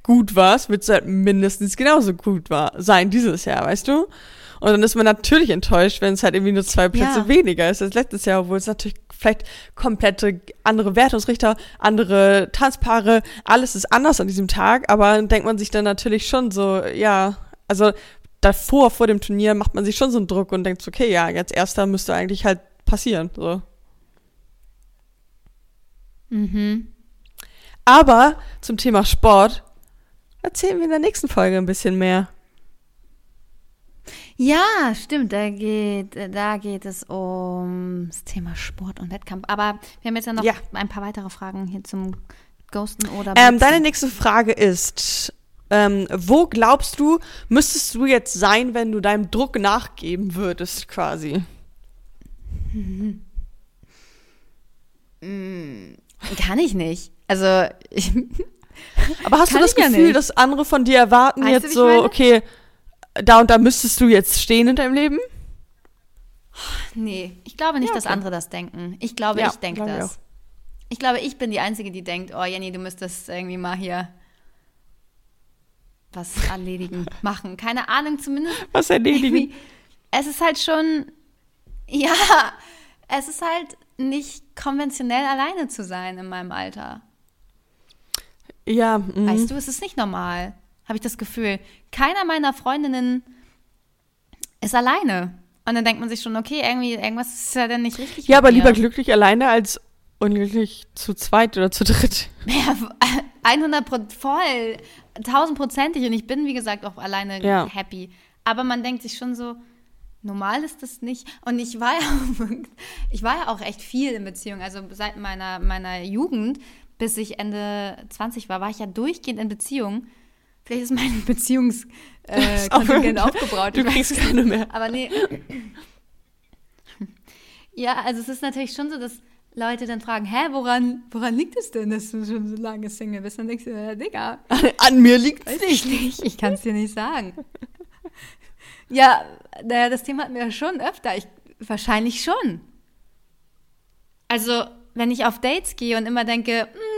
gut warst, wird es halt mindestens genauso gut war, sein dieses Jahr, weißt du? Und dann ist man natürlich enttäuscht, wenn es halt irgendwie nur zwei Plätze ja. weniger ist als letztes Jahr, obwohl es natürlich vielleicht komplette andere Wertungsrichter, andere Tanzpaare, alles ist anders an diesem Tag, aber dann denkt man sich dann natürlich schon so, ja, also davor, vor dem Turnier macht man sich schon so einen Druck und denkt so, okay, ja, jetzt erster müsste eigentlich halt passieren, so. Mhm. Aber zum Thema Sport erzählen wir in der nächsten Folge ein bisschen mehr. Ja, stimmt, da geht, da geht es um das Thema Sport und Wettkampf. Aber wir haben jetzt ja noch ja. ein paar weitere Fragen hier zum Ghosten oder ähm, Deine nächste Frage ist, ähm, wo glaubst du, müsstest du jetzt sein, wenn du deinem Druck nachgeben würdest, quasi? *laughs* Kann ich nicht. Also, ich, *laughs* Aber hast du das Gefühl, ja dass andere von dir erwarten weißt jetzt so, okay, da und da müsstest du jetzt stehen in deinem Leben? Nee, ich glaube nicht, ja, okay. dass andere das denken. Ich glaube, ja, ich denke das. Ich, ich glaube, ich bin die Einzige, die denkt, oh Jenny, du müsstest irgendwie mal hier was *laughs* erledigen, machen. Keine Ahnung, zumindest. Was erledigen? Es ist halt schon, ja, es ist halt nicht konventionell alleine zu sein in meinem Alter. Ja. Mh. Weißt du, es ist nicht normal, habe ich das Gefühl. Keiner meiner Freundinnen ist alleine. Und dann denkt man sich schon, okay, irgendwie, irgendwas ist ja dann nicht richtig. Ja, aber mir. lieber glücklich alleine als unglücklich zu zweit oder zu dritt. *laughs* Ja, 100 voll, tausendprozentig. Und ich bin, wie gesagt, auch alleine ja. happy. Aber man denkt sich schon so, normal ist das nicht. Und ich war ja, *laughs* ich war ja auch echt viel in Beziehung. Also seit meiner, meiner Jugend bis ich Ende 20 war, war ich ja durchgehend in Beziehung. Vielleicht ist mein *laughs* Beziehungskontingent äh, aufgebraut. Du kriegst keine mehr. Aber nee. ja, also es ist natürlich schon so, dass Leute dann fragen, hä, woran, woran liegt es denn, dass du schon so lange Single bist? Dann denkst du, ja, Digga. *laughs* An mir liegt es nicht. nicht. Ich kann es dir nicht sagen. ja, naja, das Thema hatten wir ja schon öfter. Ich, wahrscheinlich schon. Also, wenn ich auf Dates gehe und immer denke, mm,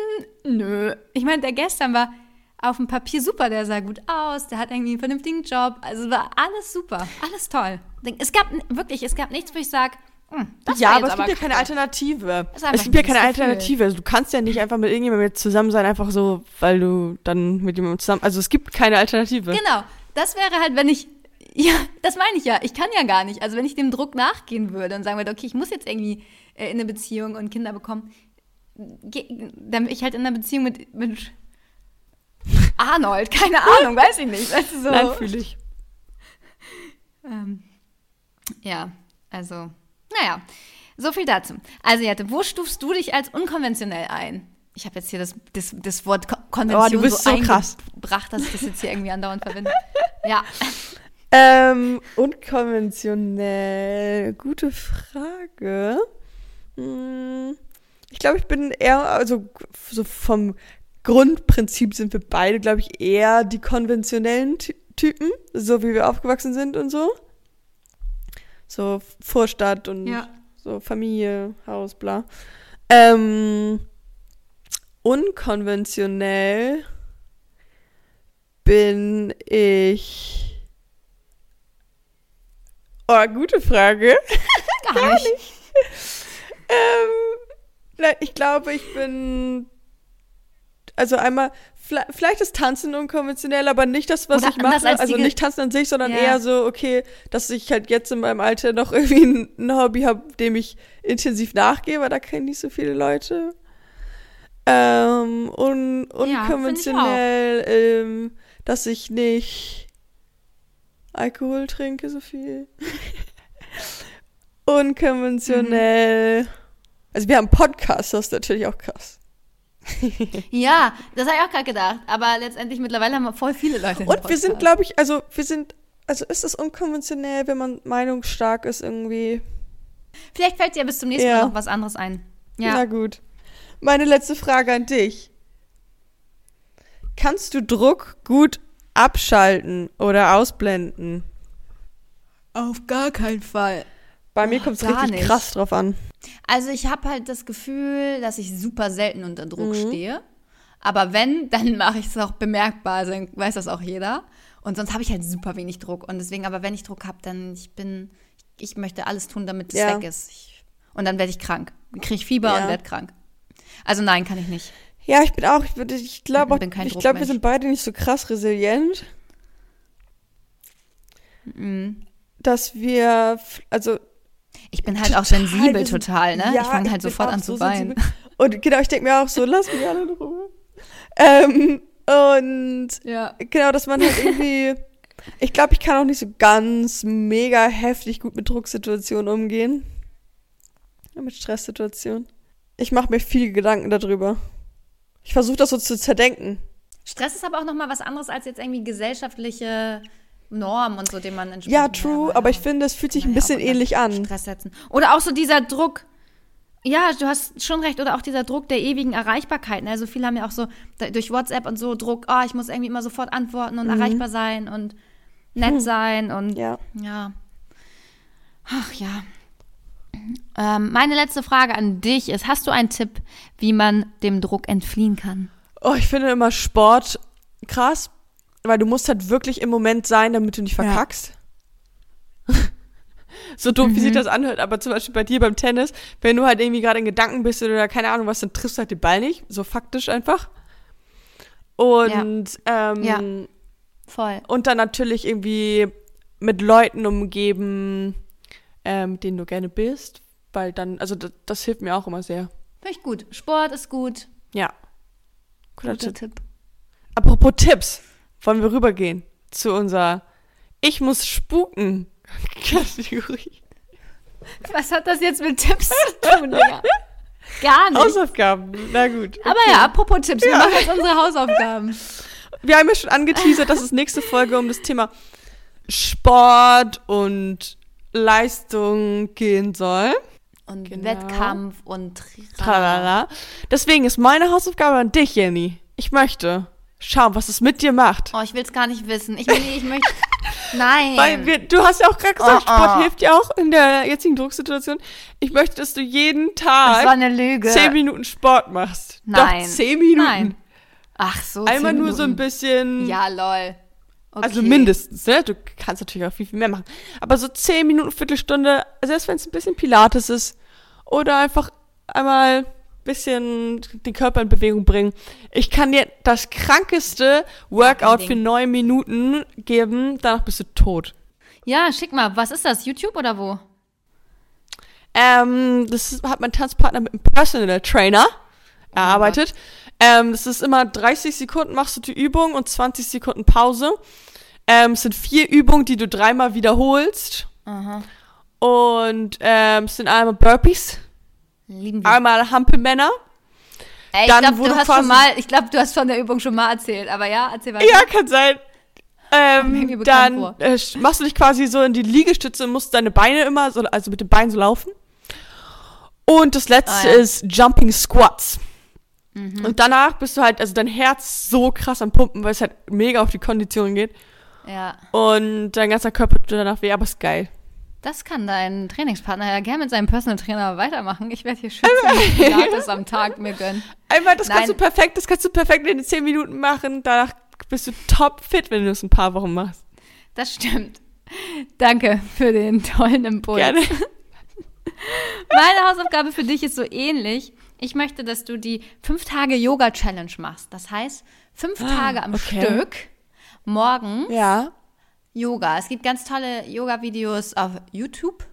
nö. Ich meine, der gestern war auf dem Papier super, der sah gut aus, der hat irgendwie einen vernünftigen Job, also war alles super, alles toll. Es gab wirklich, es gab nichts, wo ich sage, hm, ja, aber es gibt ja keine Alternative. Es gibt ja keine Alternative. Also, du kannst ja nicht einfach mit irgendjemandem zusammen sein, einfach so, weil du dann mit jemandem zusammen. Also es gibt keine Alternative. Genau. Das wäre halt, wenn ich. *laughs* Ja, das meine ich ja. Ich kann ja gar nicht. Also wenn ich dem Druck nachgehen würde und sagen würde, okay, ich muss jetzt irgendwie äh, in eine Beziehung und Kinder bekommen, dann ich halt in einer Beziehung mit, mit Arnold, keine Ahnung, weiß ich nicht. Du, so. Nein, fühle ich. Ähm, ja, also, naja, so viel dazu. Also, Jette, wo stufst du dich als unkonventionell ein? Ich habe jetzt hier das, das, das Wort Konvention oh, du bist so, so krass. gebracht, dass ich das jetzt hier irgendwie andauernd verwende. Ja. *laughs* Ähm, unkonventionell, gute Frage. Hm, ich glaube, ich bin eher, also so vom Grundprinzip sind wir beide, glaube ich, eher die konventionellen Typen, so wie wir aufgewachsen sind und so. So Vorstadt und Ja. so Familie, Haus, bla. Ähm, unkonventionell bin ich. Oh, gute Frage. Gar nicht. *laughs* Ähm, ich glaube, ich bin. Also einmal, vielleicht ist Tanzen unkonventionell, aber nicht das, was Oder ich mache. als Also nicht Tanzen an sich, sondern Ja. eher so, okay, dass ich halt jetzt in meinem Alter noch irgendwie ein, Hobby habe, dem ich intensiv nachgehe, weil da kennen nicht so viele Leute. Ähm, un, find ich unkonventionell, ähm, dass ich nicht Alkohol trinke so viel. *laughs* unkonventionell. Also wir haben Podcasts, das ist natürlich auch krass. *laughs* Ja, das habe ich auch gerade gedacht. Aber letztendlich mittlerweile haben wir voll viele Leute. Und wir sind, glaube ich, also wir sind, also ist es unkonventionell, wenn man meinungsstark ist irgendwie. Vielleicht fällt dir bis zum nächsten Ja. Mal noch was anderes ein. Ja. Na gut. Meine letzte Frage an dich. Kannst du Druck gut abschalten oder ausblenden? Auf gar keinen Fall. Bei mir Oh, kommt es gar richtig nicht. krass drauf an. Also ich habe halt das Gefühl, dass ich super selten unter Druck Mhm. stehe. Aber wenn, dann *laughs* mache ich es auch bemerkbar, also weiß das auch jeder. Und sonst habe ich halt super wenig Druck. Und deswegen, aber wenn ich Druck habe, dann ich bin, ich, ich möchte alles tun, damit es Ja. weg ist. Ich, und dann werde ich krank. Kriege ich Fieber Ja. und werde krank. Also nein, kann ich nicht. Ja, ich bin auch, ich, würde- ich glaube, Ich ich glaube, wir sind beide nicht so krass resilient, Mhm. dass wir, also Ich bin halt auch Total, sensibel wir sind- total, ne? Ja, ich fange halt bin sofort auch an zu weinen. sensibel. Und genau, ich denke mir auch so, lass mich alle in Ruhe. Ähm, und Ja. genau, dass man halt irgendwie, *laughs* ich glaube, ich kann auch nicht so ganz mega heftig gut mit Drucksituationen umgehen. Ja, Mit Stresssituationen. Ich mache mir viele Gedanken darüber. Ich versuche das so zu zerdenken. Stress ist aber auch nochmal was anderes als jetzt irgendwie gesellschaftliche Normen und so, den man entspricht. Ja, true, aber ich finde, es fühlt sich ein bisschen ähnlich an. Stress setzen. Oder auch so dieser Druck. Ja, du hast schon recht. Oder auch dieser Druck der ewigen Erreichbarkeit. Ne? Also viele haben ja auch so durch WhatsApp und so Druck, oh, ich muss irgendwie immer sofort antworten und erreichbar sein und nett sein und Mhm. Ja. ja. Ach ja. Ähm, meine letzte Frage an dich ist: Hast du einen Tipp, wie man dem Druck entfliehen kann? Oh, ich finde immer Sport krass, weil du musst halt wirklich im Moment sein, damit du nicht Ja. verkackst. *laughs* so doof, wie sich das anhört, aber zum Beispiel bei dir beim Tennis, wenn du halt irgendwie gerade in Gedanken bist oder keine Ahnung was, dann triffst du halt den Ball nicht, so faktisch einfach. Und, ähm, Ja. Voll. und dann natürlich irgendwie mit Leuten umgeben, ähm, mit denen du gerne bist, weil dann, also das, das hilft mir auch immer sehr. Finde ich gut. Sport ist gut. Ja. Guter Guter Tipp. Tipp. Apropos Tipps, wollen wir rübergehen zu unserer Ich muss spuken Kategorie. Was hat das jetzt mit Tipps zu tun, Digga? Gar nicht. Hausaufgaben, na gut. Aber ja, apropos Tipps, wir machen jetzt unsere Hausaufgaben. Wir haben ja schon angeteasert, dass es nächste Folge um das Thema Sport und Leistung gehen soll. Und Genau. Wettkampf und Tralala. Deswegen ist meine Hausaufgabe an dich, Jenny. Ich möchte schauen, was es mit dir macht. Oh, ich will es gar nicht wissen. Ich, nee, ich möchte. *laughs* Nein. Weil wir, du hast ja auch gerade gesagt, Oh, oh. Sport hilft dir auch in der jetzigen Drucksituation. Ich möchte, dass du jeden Tag eine Lüge. zehn Minuten Sport machst. Nein. Doch, zehn Minuten. Nein. Ach so. Einmal nur so ein bisschen. Ja, lol. Okay. Also mindestens, ne? Du kannst natürlich auch viel, viel mehr machen. Aber so zehn Minuten, Viertelstunde, selbst wenn es ein bisschen Pilates ist oder einfach einmal ein bisschen den Körper in Bewegung bringen. Ich kann dir das krankeste Workout für neun Minuten geben, danach bist du tot. Ja, schick mal. Was ist das? YouTube oder wo? Ähm, das hat mein Tanzpartner mit einem Personal Trainer erarbeitet. Ähm, das ist immer 30 Sekunden machst du die Übung und 20 Sekunden Pause. Ähm, es sind vier Übungen, die du dreimal wiederholst. Aha. Und ähm, es sind einmal Burpees, Lieben wir. einmal Hampelmänner. Ey, ich dann, glaube, wo du hast schon mal, ich glaube, du hast von der Übung schon mal erzählt. Aber ja, erzähl weiter. Ja, kann sein. Ähm, dann äh, machst du dich quasi so in die Liegestütze und musst deine Beine immer, so, also mit den Beinen so laufen. Und das letzte Ah, ja. ist Jumping Squats. Mhm. Und danach bist du halt, also dein Herz so krass am Pumpen, weil es halt mega auf die Kondition geht. Ja. und dein ganzer Körper tut danach weh, aber ist geil. Das kann dein Trainingspartner ja gerne mit seinem Personal Trainer weitermachen. Ich werde hier schön Pilates am Tag mir gönnen. Einmal, das kannst Nein. du perfekt, das kannst du perfekt in 10 Minuten machen. Danach bist du top fit, wenn du es ein paar Wochen machst. Das stimmt. Danke für den tollen Impuls. Gerne. *laughs* Meine Hausaufgabe für dich ist so ähnlich. Ich möchte, dass du die 5 Tage Yoga Challenge machst. Das heißt, fünf Tage am Ah, okay. Stück morgen Ja. Yoga. Es gibt ganz tolle Yoga-Videos auf YouTube.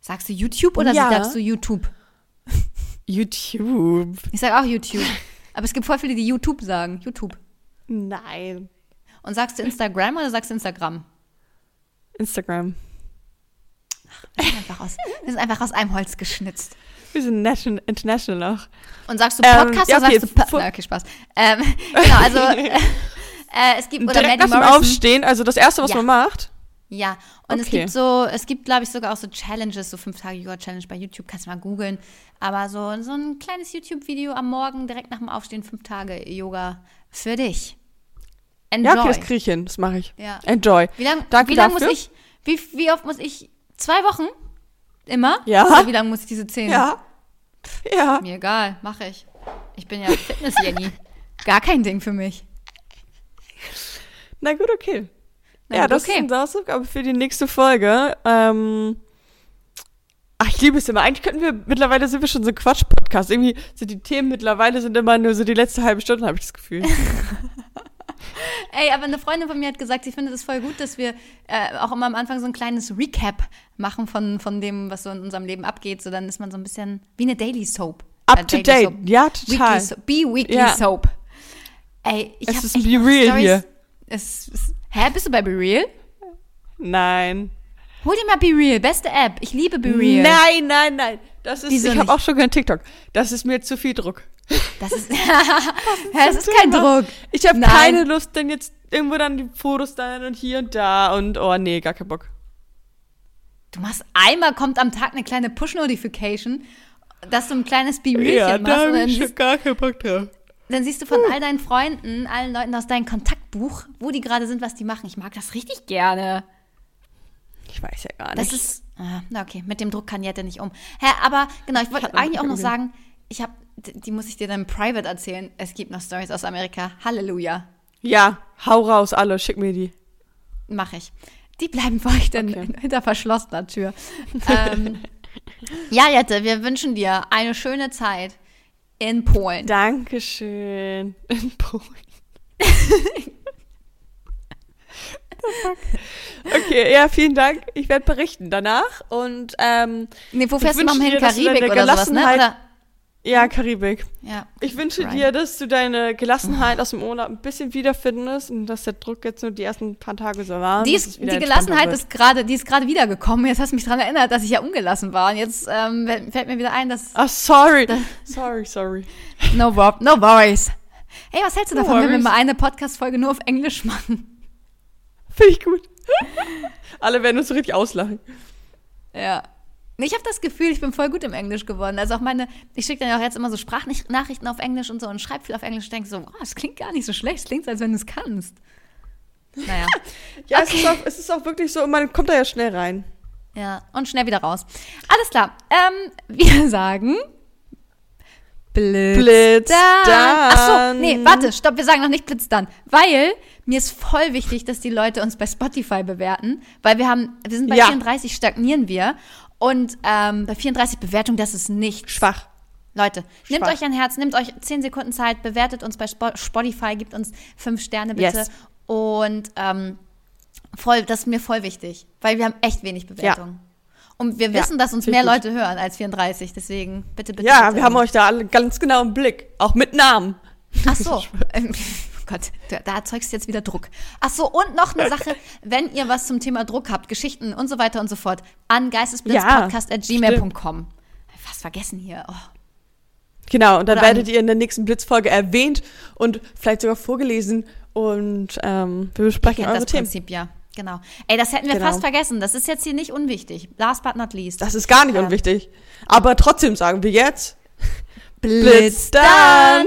Sagst du YouTube oder Ja. sagst du YouTube? YouTube. Ich sage auch YouTube. Aber es gibt voll viele, die YouTube sagen. YouTube. Nein. Und sagst du Instagram oder sagst du Instagram? Instagram. Wir sind einfach aus, wir sind einfach aus einem Holz geschnitzt. Wir sind nation, international auch. Und sagst du Ähm, Podcast ja, oder okay, sagst du... Pa Na, okay, Spaß. Ähm, *laughs* genau, also *laughs* äh, es gibt... Oder Direkt nach dem. Aufstehen, also das erste, was Ja. man macht. Ja, und es Okay. gibt so, es gibt, glaube ich, sogar auch so Challenges, so fünf Tage Yoga-Challenge bei YouTube, kannst du mal googeln. Aber so, so ein kleines YouTube-Video am Morgen, direkt nach dem Aufstehen, fünf Tage Yoga für dich. Enjoy. Ja, okay, das kriege ich hin. Das mache ich. Ja. Enjoy. Wie lange Danke wie lang muss dafür. ich, wie, wie oft muss ich, zwei Wochen? Immer? Ja. Oder wie lange muss ich diese zehn? Ja. Ja. Mir egal, mache ich. Ich bin ja Fitness-Jenny. Gar kein Ding für mich. Na gut, okay. Na ja, gut, das okay. ist eine Hausaufgabe für die nächste Folge. Ähm, ach, ich liebe es immer. Eigentlich könnten wir, mittlerweile sind wir schon so ein Quatsch-Podcast. Irgendwie sind die Themen mittlerweile sind immer nur so die letzte halbe Stunde, habe ich das Gefühl. *laughs* Ey, aber eine Freundin von mir hat gesagt, sie findet es voll gut, dass wir äh, auch immer am Anfang so ein kleines Recap machen von, von dem, was so in unserem Leben abgeht. So dann ist man so ein bisschen wie eine Daily Soap. Up Äh, to Daily date. Soap. Ja, total. Weekly Soap. Be Weekly Ja. Soap. Ey, ich Es hab ist echt Be Real Storys. hier. Es, es, hä, bist du bei Be Real? Nein. Hol dir mal Be Real, beste App. Ich liebe Be Real. Nein, nein, nein. Das ist, Wieso ich habe auch schon kein TikTok. Das ist mir zu viel Druck. Das ist, *laughs* *laughs* es ist kein. Druck. Ich habe keine Lust, denn jetzt irgendwo dann die Fotos dann und hier und da und oh nee, gar keinen Bock. Du machst einmal kommt am Tag eine kleine Push-Notification, dass du ein kleines Be Realchen machst und dann siehst, gar keinen Bock drauf. Dann siehst du von all deinen Freunden, allen Leuten aus deinem Kontaktbuch, wo die gerade sind, was die machen. Ich mag das richtig gerne. Ich weiß ja gar Das nicht. ist, ah, na okay, mit dem Druck kann Jette nicht um. Hä, aber genau, ich wollte eigentlich auch noch sagen, ich habe, die muss ich dir dann private erzählen. Es gibt noch Stories aus Amerika. Halleluja. ja, hau raus, alle, schick mir die. Mache ich. Die bleiben für euch dann Okay. hinter verschlossener Tür. *laughs* ähm, ja, Jette, wir wünschen dir eine schöne Zeit in Polen. Dankeschön. *laughs* In Polen. *laughs* Okay, ja, vielen Dank. Ich werde berichten danach und ähm, Nee, wo fährst du noch hin? Karibik oder sowas, ne? Oder, ja, Karibik. ja. Ich wünsche Right. dir, dass du deine Gelassenheit aus dem Urlaub ein bisschen wiederfindest und dass der Druck jetzt nur die ersten paar Tage so war. Die, dass ist, die Gelassenheit ist gerade, die ist gerade wiedergekommen. Jetzt hast du mich daran erinnert, dass ich ja ungelassen war. Und jetzt ähm, fällt mir wieder ein, dass Ach, sorry. sorry, sorry. no, wor no worries. Hey, was hältst du No davon, wenn wir worries. mal eine Podcast-Folge nur auf Englisch machen? Finde ich gut. *laughs* Alle werden uns so richtig auslachen. Ja. Ich habe das Gefühl, ich bin voll gut im Englisch geworden. Also auch meine, ich schicke dann ja auch jetzt immer so Sprachnachrichten auf Englisch und so und schreibe viel auf Englisch und denke so, wow, das klingt gar nicht so schlecht. Es klingt, so, als wenn du es kannst. Naja, *laughs* Ja, es, ist auch, es ist auch wirklich so, man kommt da ja schnell rein. ja. Und schnell wieder raus. Alles klar. Ähm, *laughs* wir sagen Blitz, Blitz dann. dann. Ach so, nee, warte, stopp, wir sagen noch nicht Blitz dann. Weil mir ist voll wichtig, dass die Leute uns bei Spotify bewerten, weil wir haben, wir sind bei Ja. 34, stagnieren wir. Und ähm, bei 34 Bewertungen, das ist nicht Schwach. Leute, nehmt Schwach. euch ein Herz, nehmt euch 10 Sekunden Zeit, bewertet uns bei Spo- Spotify, gebt uns 5 Sterne bitte. Yes. Und ähm, voll, das ist mir voll wichtig, weil wir haben echt wenig Bewertungen. Und wir Ja, wissen, dass uns mehr ich Leute hören als 34, deswegen bitte, bitte. Ja, bitte. wir haben euch da alle ganz genau im Blick. Auch mit Namen. Ach so. *laughs* *laughs* Gott, da, da erzeugst du jetzt wieder Druck. Ach so, und noch eine Sache, *laughs* wenn ihr was zum Thema Druck habt, Geschichten und so weiter und so fort, an geistesblitzpodcast.gmail.com. Fast vergessen hier. Oh. Genau, und dann Oder werdet ihr in der nächsten Blitzfolge erwähnt und vielleicht sogar vorgelesen und ähm, wir besprechen eure das Themen. Prinzip, ja. Genau. Ey, das hätten wir Genau. fast vergessen. Das ist jetzt hier nicht unwichtig. Last but not least. Das ist gar nicht Ähm, unwichtig. Aber trotzdem sagen wir jetzt *laughs* Blitz dann!